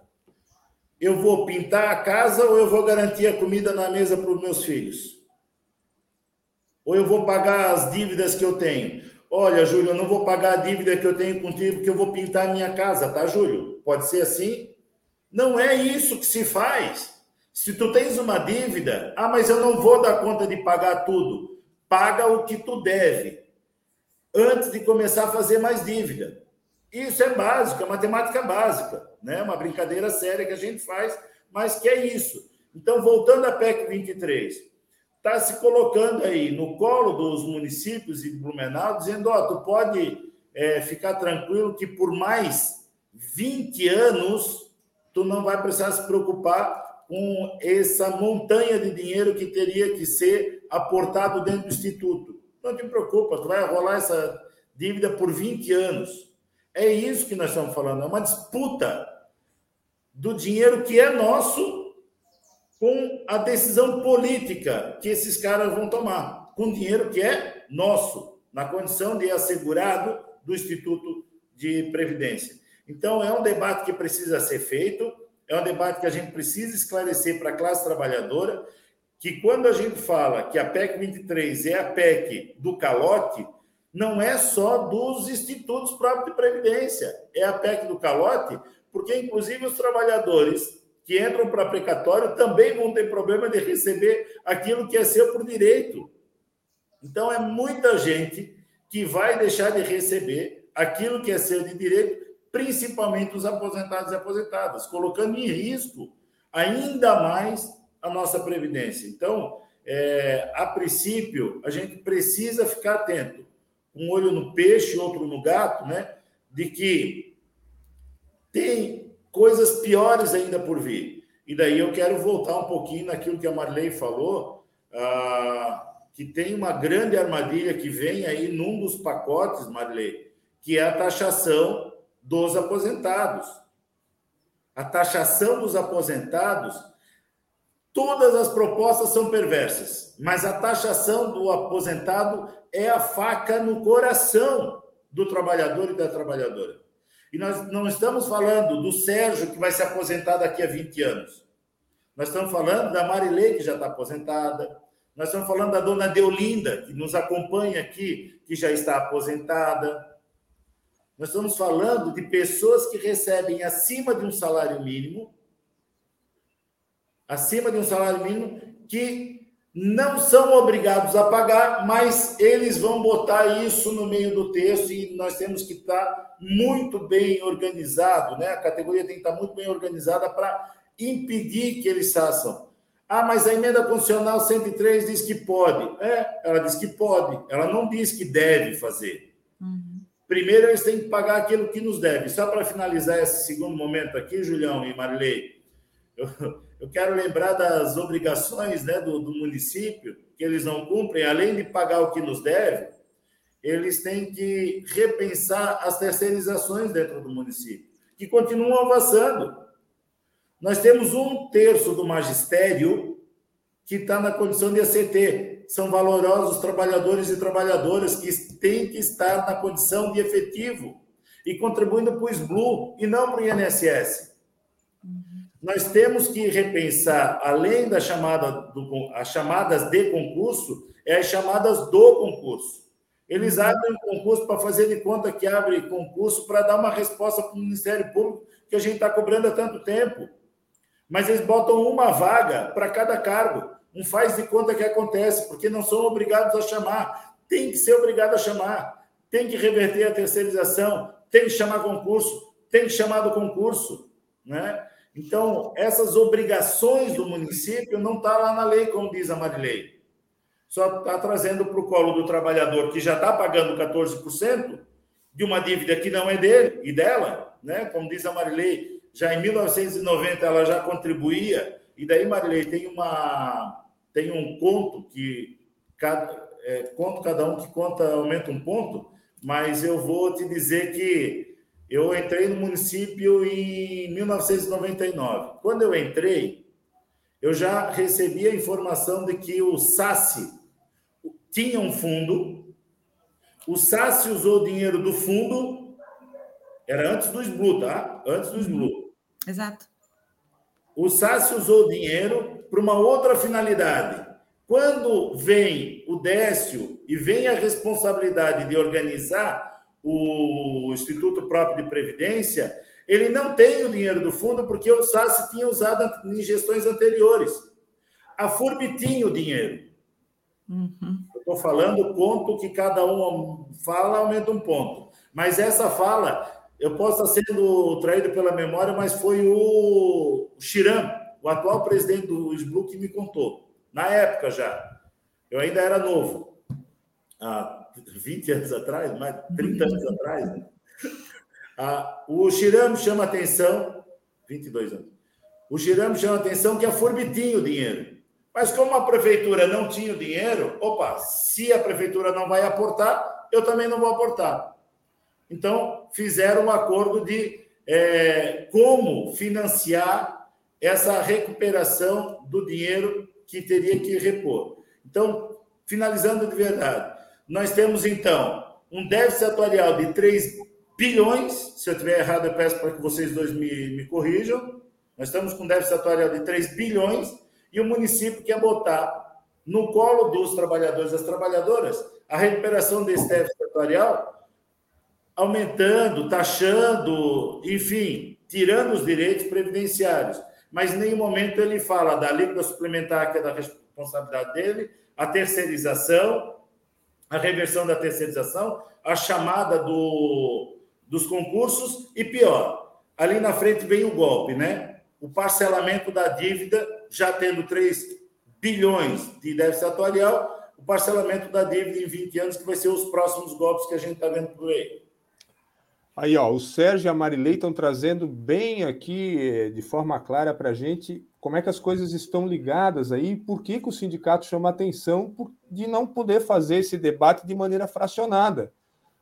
eu vou pintar a casa ou eu vou garantir a comida na mesa para os meus filhos? Ou eu vou pagar as dívidas que eu tenho? Olha, Júlio, eu não vou pagar a dívida que eu tenho contigo porque eu vou pintar a minha casa, tá, Júlio? Pode ser assim? Não é isso que se faz. Se tu tens uma dívida, ah, mas eu não vou dar conta de pagar tudo. Paga o que tu deve antes de começar a fazer mais dívida. Isso é básico, é matemática básica, né? Uma brincadeira séria que a gente faz, mas que é isso. Então, voltando à PEC 23, está se colocando aí no colo dos municípios e de Blumenau, dizendo: ó, oh, tu pode é, ficar tranquilo que por mais 20 anos tu não vai precisar se preocupar com essa montanha de dinheiro que teria que ser aportado dentro do instituto. Não te preocupa, tu vai rolar essa dívida por 20 anos. É isso que nós estamos falando, é uma disputa do dinheiro que é nosso com a decisão política que esses caras vão tomar, com dinheiro que é nosso, na condição de assegurado do Instituto de Previdência. Então, é um debate que precisa ser feito, é um debate que a gente precisa esclarecer para a classe trabalhadora, que quando a gente fala que a PEC 23 é a PEC do calote, não é só dos institutos próprios de previdência, é a PEC do calote, porque inclusive os trabalhadores que entram para precatório também vão ter problema de receber aquilo que é seu por direito. Então é muita gente que vai deixar de receber aquilo que é seu de direito, principalmente os aposentados e aposentadas, colocando em risco ainda mais a nossa previdência. Então, é, a princípio, a gente precisa ficar atento um olho no peixe, outro no gato, né? De que tem coisas piores ainda por vir. E daí eu quero voltar um pouquinho naquilo que a Marley falou, ah, que tem uma grande armadilha que vem aí num dos pacotes, Marley, que é a taxação dos aposentados. A taxação dos aposentados, todas as propostas são perversas, mas a taxação do aposentado é a faca no coração do trabalhador e da trabalhadora. E nós não estamos falando do Sérgio, que vai se aposentar daqui a 20 anos. Nós estamos falando da Marilei, que já está aposentada. Nós estamos falando da dona Deolinda, que nos acompanha aqui, que já está aposentada. Nós estamos falando de pessoas que recebem acima de um salário mínimo, acima de um salário mínimo, que não são obrigados a pagar, mas eles vão botar isso no meio do texto e nós temos que estar muito bem organizado, né? A categoria tem que estar muito bem organizada para impedir que eles façam. Ah, mas a emenda constitucional 103 diz que pode. É, ela diz que pode, ela não diz que deve fazer. Uhum. Primeiro, eles têm que pagar aquilo que nos deve. Só para finalizar esse segundo momento aqui, Julião e Marilei, eu, eu quero lembrar das obrigações né, do, do município, que eles não cumprem, além de pagar o que nos deve, eles têm que repensar as terceirizações dentro do município, que continuam avançando. Nós temos um terço do magistério que está na condição de ACT. São valorosos trabalhadores e trabalhadoras que têm que estar na condição de efetivo e contribuindo para o SBLU e não para o INSS nós temos que repensar, além da chamada do, as chamadas de concurso, é as chamadas do concurso. Eles uhum. abrem concurso para fazer de conta que abre concurso para dar uma resposta para o Ministério Público que a gente está cobrando há tanto tempo. Mas eles botam uma vaga para cada cargo. Um faz de conta que acontece, porque não são obrigados a chamar. Tem que ser obrigado a chamar. Tem que reverter a terceirização. Tem que chamar concurso. Tem que chamar do concurso. Né? Então, essas obrigações do município não estão tá lá na lei, como diz a Marilei. Só está trazendo para o colo do trabalhador que já está pagando 14% de uma dívida que não é dele e dela, né? como diz a Marilei, já em 1990 ela já contribuía, e daí, Marilei, tem, uma, tem um conto que cada, é, conto cada um que conta aumenta um ponto, mas eu vou te dizer que eu entrei no município em 1999. Quando eu entrei, eu já recebi a informação de que o SASSI tinha um fundo, o SASSI usou o dinheiro do fundo, era antes do SBLU, tá? Antes do SBLU. Uhum. Exato. O SASSI usou o dinheiro para uma outra finalidade. Quando vem o Décio e vem a responsabilidade de organizar o Instituto Próprio de Previdência, ele não tem o dinheiro do fundo porque o SAS tinha usado em gestões anteriores. A FURB tinha o dinheiro. Uhum. Estou falando ponto que cada um fala, aumenta um ponto. Mas essa fala, eu posso estar sendo traído pela memória, mas foi o Chiram, o atual presidente do SBLU, que me contou. Na época já. Eu ainda era novo. Ah, 20 anos atrás, mais 30 anos atrás, né? ah, o Chiramo chama atenção, 22 anos, o Chiramo chama atenção que a FURB tinha o dinheiro. Mas como a prefeitura não tinha o dinheiro, opa, se a prefeitura não vai aportar, eu também não vou aportar. Então, fizeram um acordo de é, como financiar essa recuperação do dinheiro que teria que repor. Então, finalizando de verdade, nós temos, então, um déficit atuarial de 3 bilhões. Se eu estiver errado, eu peço para que vocês dois me, me corrijam. Nós estamos com um déficit atuarial de 3 bilhões e o município quer botar no colo dos trabalhadores e das trabalhadoras a recuperação desse déficit atuarial, aumentando, taxando, enfim, tirando os direitos previdenciários. Mas em nenhum momento ele fala da alíquota suplementar, que é da responsabilidade dele, a terceirização, a reversão da terceirização, a chamada do, dos concursos e pior, ali na frente vem o golpe, né? O parcelamento da dívida, já tendo 3 bilhões de déficit atuarial, o parcelamento da dívida em 20 anos, que vai ser os próximos golpes que a gente está vendo por aí. Aí, ó, o Sérgio e a Marilei estão trazendo bem aqui, eh, de forma clara, para a gente como é que as coisas estão ligadas aí, por que, que o sindicato chama atenção de não poder fazer esse debate de maneira fracionada,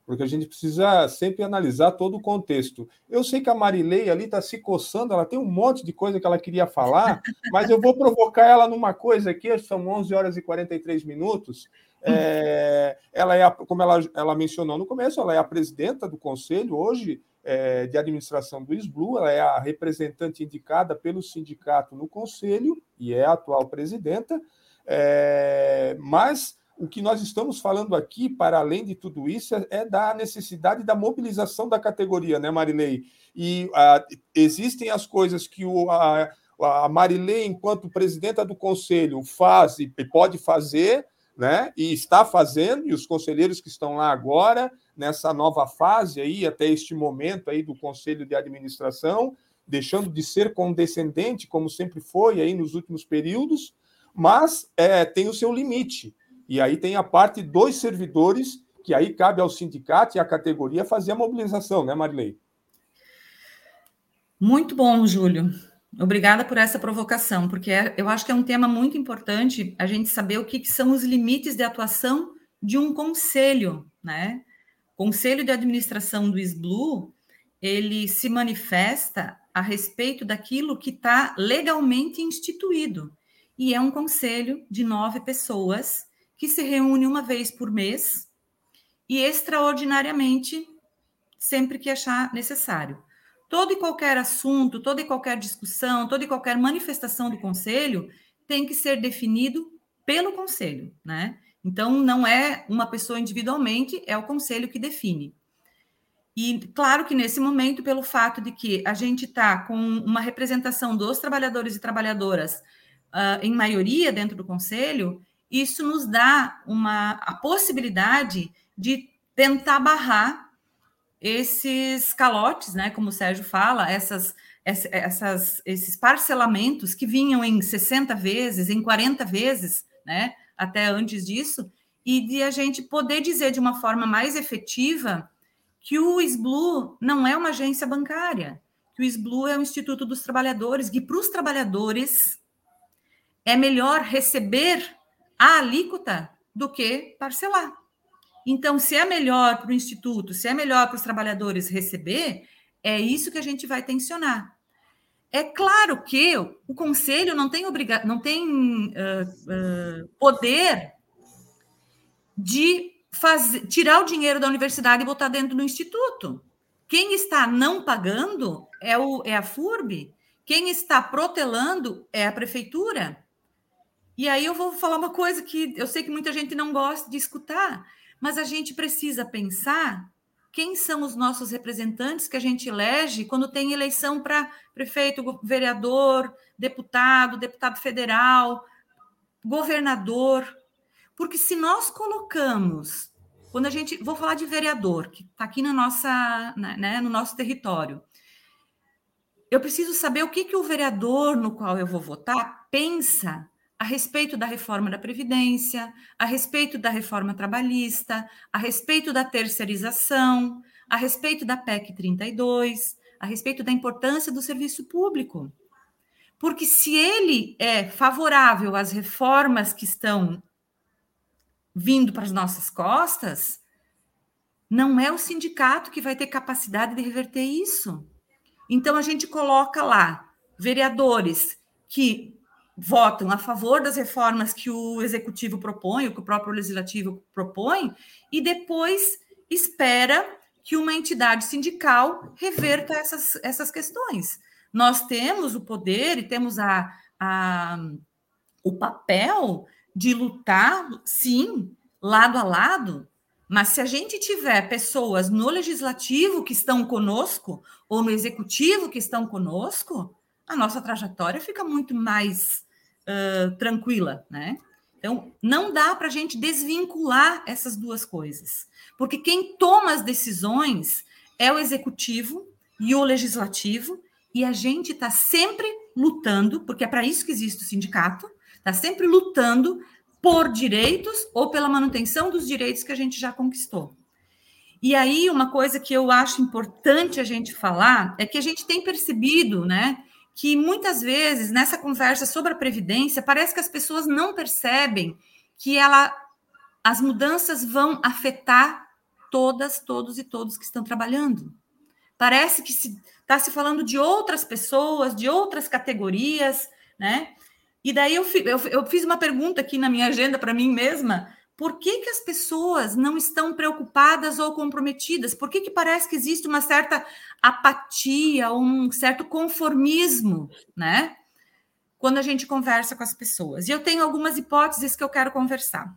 porque a gente precisa sempre analisar todo o contexto. Eu sei que a Marilei ali está se coçando, ela tem um monte de coisa que ela queria falar, mas eu vou provocar ela numa coisa aqui, são 11 horas e 43 minutos, é, ela é, a, como ela, ela mencionou no começo, ela é a presidenta do conselho hoje é, de administração do SBLU, ela é a representante indicada pelo sindicato no conselho e é a atual presidenta. É, mas o que nós estamos falando aqui, para além de tudo isso, é, é da necessidade da mobilização da categoria, né, Marilei? E a, existem as coisas que o, a, a Marilei, enquanto presidenta do conselho, faz e pode fazer, né? E está fazendo, e os conselheiros que estão lá agora, nessa nova fase aí, até este momento aí do Conselho de Administração, deixando de ser condescendente, como sempre foi aí nos últimos períodos, mas é, tem o seu limite. E aí tem a parte dos servidores, que aí cabe ao sindicato e à categoria fazer a mobilização, né, Marilei? Muito bom, Júlio. Obrigada por essa provocação, porque é, eu acho que é um tema muito importante a gente saber o que, que são os limites de atuação de um conselho, né? Conselho de administração do SBLU, ele se manifesta a respeito daquilo que está legalmente instituído. E é um conselho de nove pessoas que se reúne uma vez por mês e extraordinariamente sempre que achar necessário todo e qualquer assunto, toda e qualquer discussão, toda e qualquer manifestação do conselho tem que ser definido pelo conselho, né? Então, não é uma pessoa individualmente, é o conselho que define. E claro que nesse momento, pelo fato de que a gente está com uma representação dos trabalhadores e trabalhadoras uh, em maioria dentro do conselho, isso nos dá uma, a possibilidade de tentar barrar esses calotes, né, como o Sérgio fala, essas, essas, esses parcelamentos que vinham em 60 vezes, em 40 vezes, né, até antes disso, e de a gente poder dizer de uma forma mais efetiva que o SBLU não é uma agência bancária, que o SBLU é o Instituto dos Trabalhadores, que para os trabalhadores é melhor receber a alíquota do que parcelar. Então, se é melhor para o Instituto, se é melhor para os trabalhadores receber, é isso que a gente vai tensionar. É claro que o Conselho não tem, obriga não tem uh, uh, poder de fazer, tirar o dinheiro da universidade e botar dentro do Instituto. Quem está não pagando é, o, é a FURB, quem está protelando é a Prefeitura. E aí eu vou falar uma coisa que eu sei que muita gente não gosta de escutar, mas a gente precisa pensar quem são os nossos representantes que a gente elege quando tem eleição para prefeito, vereador, deputado, deputado federal, governador. Porque se nós colocamos, quando a gente, vou falar de vereador, que está aqui na nossa, né, no nosso território, eu preciso saber o que, que o vereador no qual eu vou votar pensa a respeito da reforma da Previdência, a respeito da reforma trabalhista, a respeito da terceirização, a respeito da PEC 32, a respeito da importância do serviço público. Porque se ele é favorável às reformas que estão vindo para as nossas costas, não é o sindicato que vai ter capacidade de reverter isso. Então a gente coloca lá vereadores que votam a favor das reformas que o executivo propõe, que o próprio legislativo propõe, e depois espera que uma entidade sindical reverta essas, essas questões. Nós temos o poder e temos a, a, o papel de lutar, sim, lado a lado, mas se a gente tiver pessoas no legislativo que estão conosco, ou no executivo que estão conosco, a nossa trajetória fica muito mais tranquila, né? Então, não dá para a gente desvincular essas duas coisas, porque quem toma as decisões é o executivo e o legislativo, e a gente está sempre lutando, porque é para isso que existe o sindicato, está sempre lutando por direitos ou pela manutenção dos direitos que a gente já conquistou. E aí, uma coisa que eu acho importante a gente falar é que a gente tem percebido, né, que muitas vezes nessa conversa sobre a previdência parece que as pessoas não percebem que ela as mudanças vão afetar todas, todos e todos que estão trabalhando. Parece que está se, tá se falando de outras pessoas, de outras categorias, né? E daí eu, eu, eu fiz uma pergunta aqui na minha agenda para mim mesma por que, que as pessoas não estão preocupadas ou comprometidas? Por que, que parece que existe uma certa apatia, um certo conformismo, né? Quando a gente conversa com as pessoas. E eu tenho algumas hipóteses que eu quero conversar.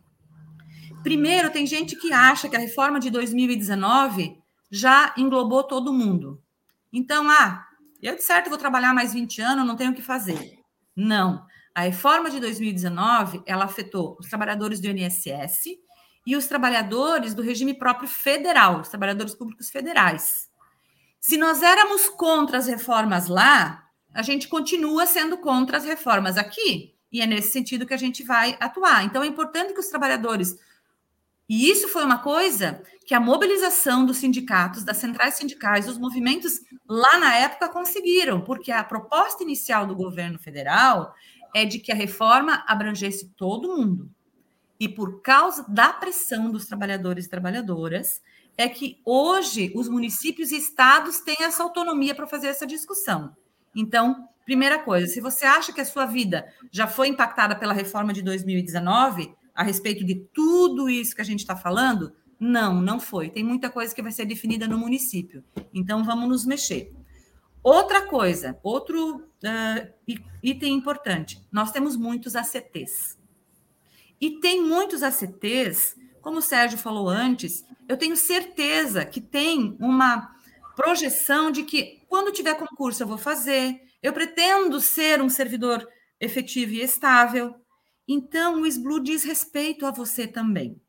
Primeiro, tem gente que acha que a reforma de 2019 já englobou todo mundo. Então, ah, eu de certo vou trabalhar mais 20 anos, não tenho o que fazer. Não. A reforma de 2019, ela afetou os trabalhadores do INSS e os trabalhadores do regime próprio federal, os trabalhadores públicos federais. Se nós éramos contra as reformas lá, a gente continua sendo contra as reformas aqui, e é nesse sentido que a gente vai atuar. Então é importante que os trabalhadores e isso foi uma coisa que a mobilização dos sindicatos, das centrais sindicais, dos movimentos lá na época conseguiram, porque a proposta inicial do governo federal é de que a reforma abrangesse todo mundo. E por causa da pressão dos trabalhadores e trabalhadoras, é que hoje os municípios e estados têm essa autonomia para fazer essa discussão. Então, primeira coisa, se você acha que a sua vida já foi impactada pela reforma de 2019, a respeito de tudo isso que a gente está falando, não, não foi. Tem muita coisa que vai ser definida no município. Então, vamos nos mexer. Outra coisa, outro uh, item importante: nós temos muitos ACTs. E tem muitos ACTs, como o Sérgio falou antes, eu tenho certeza que tem uma projeção de que quando tiver concurso eu vou fazer, eu pretendo ser um servidor efetivo e estável. Então, o SBLU diz respeito a você também.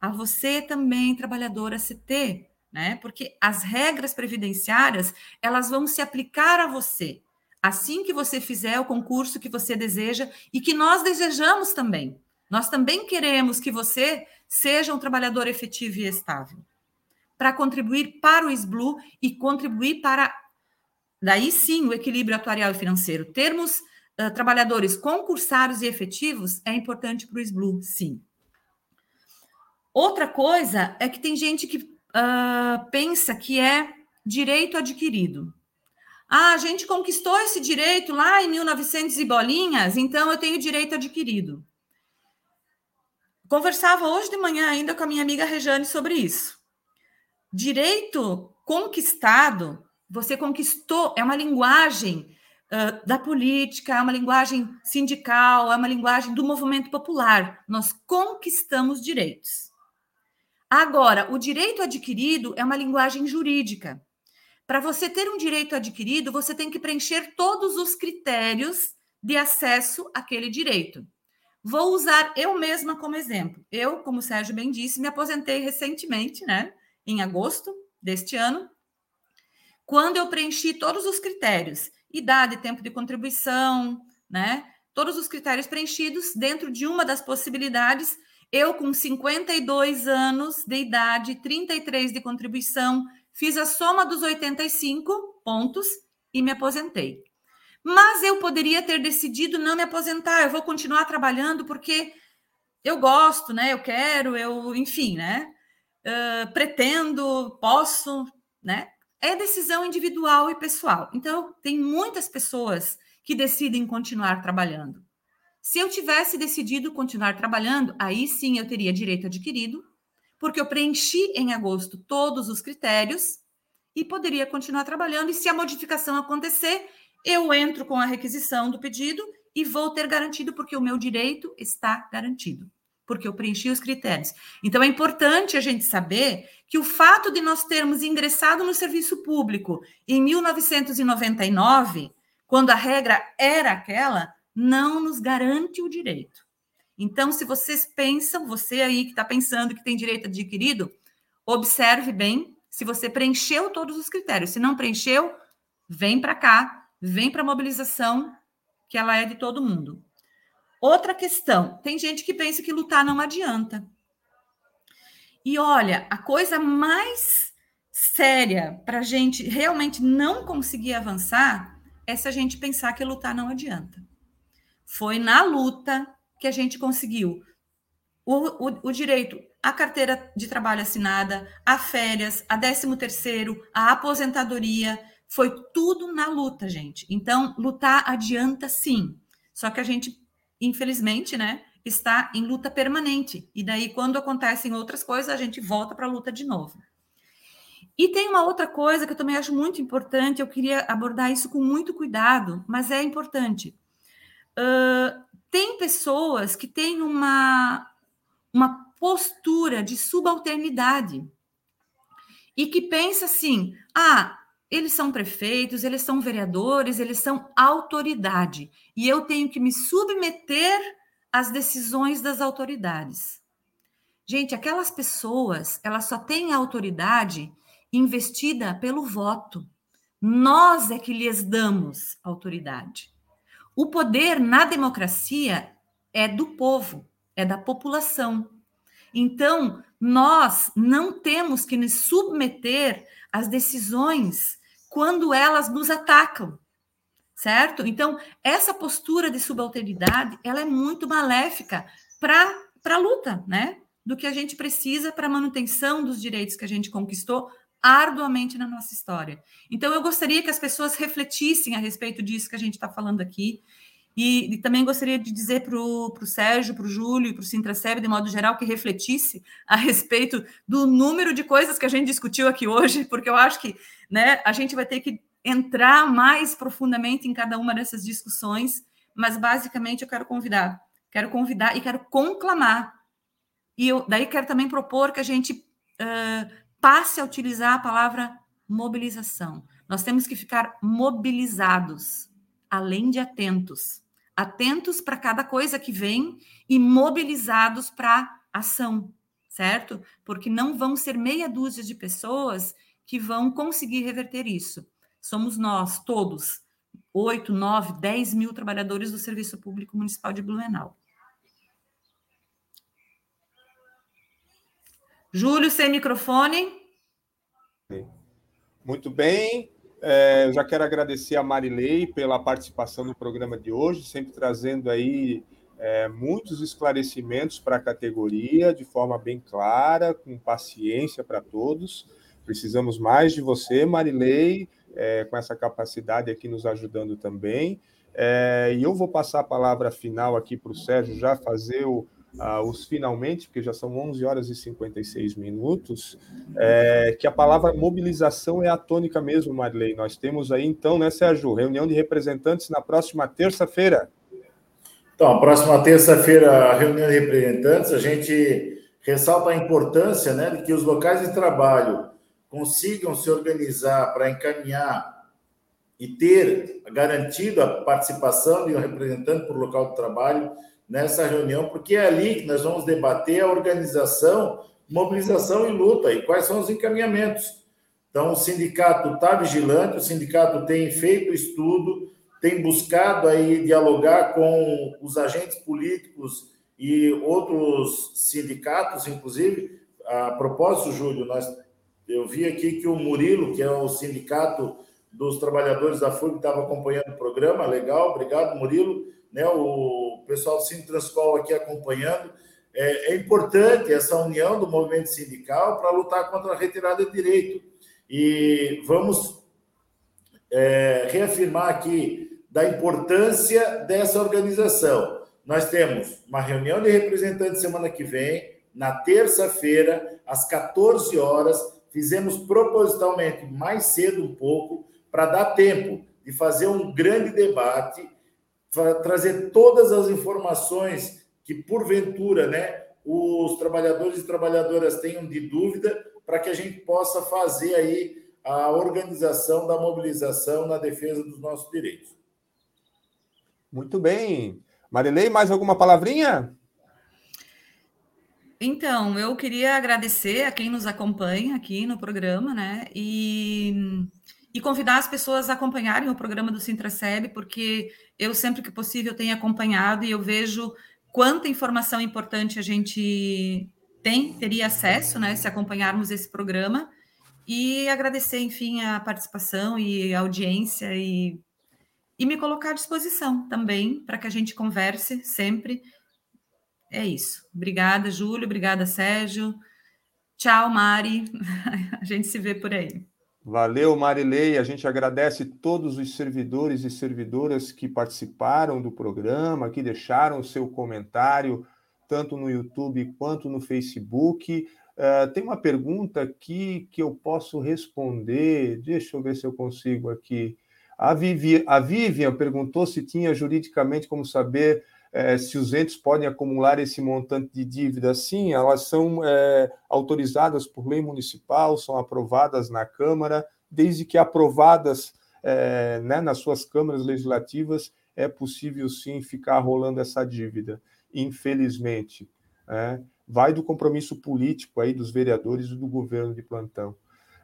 A você também, trabalhador ACT, né? Porque as regras previdenciárias, elas vão se aplicar a você assim que você fizer o concurso que você deseja e que nós desejamos também. Nós também queremos que você seja um trabalhador efetivo e estável, para contribuir para o SBLU e contribuir para, daí sim, o equilíbrio atuarial e financeiro. Termos uh, trabalhadores concursários e efetivos é importante para o SBLU, sim. Outra coisa é que tem gente que uh, pensa que é direito adquirido. Ah, a gente conquistou esse direito lá em 1900 e bolinhas, então eu tenho direito adquirido. Conversava hoje de manhã ainda com a minha amiga Rejane sobre isso. Direito conquistado, você conquistou, é uma linguagem uh, da política, é uma linguagem sindical, é uma linguagem do movimento popular. Nós conquistamos direitos. Agora, o direito adquirido é uma linguagem jurídica. Para você ter um direito adquirido, você tem que preencher todos os critérios de acesso àquele direito. Vou usar eu mesma como exemplo. Eu, como o Sérgio bem disse, me aposentei recentemente, né, em agosto deste ano, quando eu preenchi todos os critérios, idade, tempo de contribuição, né, todos os critérios preenchidos dentro de uma das possibilidades, eu com 52 anos de idade, 33 de contribuição, fiz a soma dos 85 pontos e me aposentei. Mas eu poderia ter decidido não me aposentar, eu vou continuar trabalhando porque eu gosto, né? Eu quero, eu, enfim, né? Uh, pretendo, posso, né? É decisão individual e pessoal. Então, tem muitas pessoas que decidem continuar trabalhando. Se eu tivesse decidido continuar trabalhando, aí sim eu teria direito adquirido, porque eu preenchi em agosto todos os critérios e poderia continuar trabalhando. E se a modificação acontecer, eu entro com a requisição do pedido e vou ter garantido, porque o meu direito está garantido, porque eu preenchi os critérios. Então, é importante a gente saber que o fato de nós termos ingressado no serviço público em 1999, quando a regra era aquela, não nos garante o direito. Então, se vocês pensam, você aí que está pensando que tem direito adquirido, observe bem se você preencheu todos os critérios. Se não preencheu, vem para cá, vem para a mobilização, que ela é de todo mundo. Outra questão: tem gente que pensa que lutar não adianta. E olha, a coisa mais séria para a gente realmente não conseguir avançar é se a gente pensar que lutar não adianta. Foi na luta que a gente conseguiu o, o, o direito à carteira de trabalho assinada, a férias, a 13 terceiro, a aposentadoria, foi tudo na luta, gente. Então, lutar adianta sim. Só que a gente, infelizmente, né, está em luta permanente. E daí, quando acontecem outras coisas, a gente volta para a luta de novo. E tem uma outra coisa que eu também acho muito importante, eu queria abordar isso com muito cuidado, mas é importante. Tem pessoas que têm uma, uma postura de subalternidade e que pensa assim: ah, eles são prefeitos, eles são vereadores, eles são autoridade e eu tenho que me submeter às decisões das autoridades. Gente, aquelas pessoas, elas só têm autoridade investida pelo voto. Nós é que lhes damos autoridade. O poder na democracia é do povo, é da população. Então, nós não temos que nos submeter às decisões quando elas nos atacam, certo? Então, essa postura de subalternidade, ela é muito maléfica para a luta, né? Do que a gente precisa para a manutenção dos direitos que a gente conquistou arduamente na nossa história. Então, eu gostaria que as pessoas refletissem a respeito disso que a gente está falando aqui. E, e, também gostaria de dizer para o Sérgio, para o Júlio e para o Sintraceb, de modo geral, que refletisse a respeito do número de coisas que a gente discutiu aqui hoje, porque eu acho que né, a gente vai ter que entrar mais profundamente em cada uma dessas discussões, mas basicamente eu quero convidar quero convidar e quero conclamar. E eu daí quero também propor que a gente uh, passe a utilizar a palavra mobilização. Nós temos que ficar mobilizados, além de atentos. Atentos para cada coisa que vem e mobilizados para ação, certo? Porque não vão ser meia dúzia de pessoas que vão conseguir reverter isso. Somos nós, todos, 8, 9, 10 mil trabalhadores do Serviço Público Municipal de Blumenau. Júlio, sem microfone. Muito bem. É, eu já quero agradecer a Marilei pela participação no programa de hoje, sempre trazendo aí é, muitos esclarecimentos para a categoria, de forma bem clara, com paciência para todos. Precisamos mais de você, Marilei, é, com essa capacidade aqui nos ajudando também. É, e eu vou passar a palavra final aqui para o Sérgio já fazer o, os finalmente, porque já são 11 horas e 56 minutos, é, que a palavra mobilização é a tônica mesmo, Marilei. Nós temos aí, então, né, Sérgio, reunião de representantes na próxima terça-feira. Então, próxima terça-feira, reunião de representantes, a gente ressalta a importância né, de que os locais de trabalho consigam se organizar para encaminhar e ter garantido a participação de um representante por local de trabalho nessa reunião, porque é ali que nós vamos debater a organização, mobilização e luta e quais são os encaminhamentos. Então, o sindicato está vigilante, o sindicato tem feito estudo, tem buscado aí dialogar com os agentes políticos e outros sindicatos, inclusive. A propósito, Júlio, nós eu vi aqui que o Murilo, que é o sindicato dos trabalhadores da FURB, estava acompanhando o programa. Legal, obrigado, Murilo. Né, o pessoal do Sintranscol aqui acompanhando. É, é, importante essa união do movimento sindical para lutar contra a retirada de direito. E vamos é, reafirmar aqui da importância dessa organização. Nós temos uma reunião de representantes semana que vem, na terça-feira, às 14 horas, fizemos propositalmente mais cedo um pouco, para dar tempo de fazer um grande debate, trazer todas as informações que, porventura, né, os trabalhadores e trabalhadoras tenham de dúvida, para que a gente possa fazer aí a organização da mobilização na defesa dos nossos direitos. Muito bem. Marilei, mais alguma palavrinha? Então, eu queria agradecer a quem nos acompanha aqui no programa, né? E, e convidar as pessoas a acompanharem o programa do Sintraceb, porque eu sempre que possível tenho acompanhado e eu vejo quanta informação importante a gente tem, teria acesso, né, se acompanharmos esse programa. E agradecer, enfim, a participação e a audiência e, e me colocar à disposição também para que a gente converse sempre é isso. Obrigada, Júlio. Obrigada, Sérgio. Tchau, Mari. A gente se vê por aí. Valeu, Marilei. A gente agradece todos os servidores e servidoras que participaram do programa, que deixaram o seu comentário, tanto no YouTube quanto no Facebook. Uh, tem uma pergunta aqui que eu posso responder. Deixa eu ver se eu consigo aqui. A, Vivi, a Vivian perguntou se tinha juridicamente como saber é, se os entes podem acumular esse montante de dívida, sim, elas são é, autorizadas por lei municipal, são aprovadas na Câmara, desde que aprovadas é, né, nas suas câmaras legislativas, é possível sim ficar rolando essa dívida, infelizmente. É, vai do compromisso político aí dos vereadores e do governo de plantão.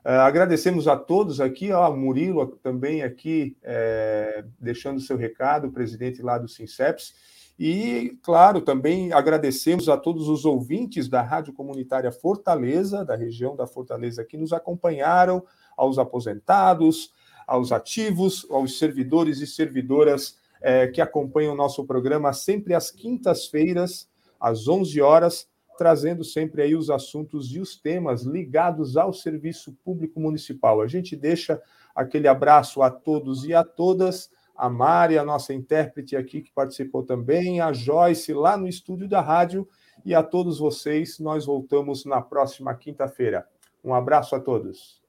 É, agradecemos a todos aqui, ó, Murilo também aqui, é, deixando seu recado, presidente lá do Sinceps, e, claro, também agradecemos a todos os ouvintes da Rádio Comunitária Fortaleza, da região da Fortaleza, que nos acompanharam, aos aposentados, aos ativos, aos servidores e servidoras é, que acompanham o nosso programa sempre às quintas-feiras, às 11 horas, trazendo sempre aí os assuntos e os temas ligados ao serviço público municipal. A gente deixa aquele abraço a todos e a todas a Mari, a nossa intérprete aqui que participou também, a Joyce lá no estúdio da rádio e a todos vocês. Nós voltamos na próxima quinta-feira. Um abraço a todos.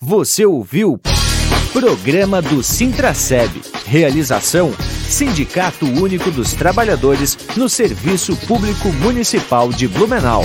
Você ouviu Programa do Sintraceb. Realização Sindicato Único dos Trabalhadores no Serviço Público Municipal de Blumenau.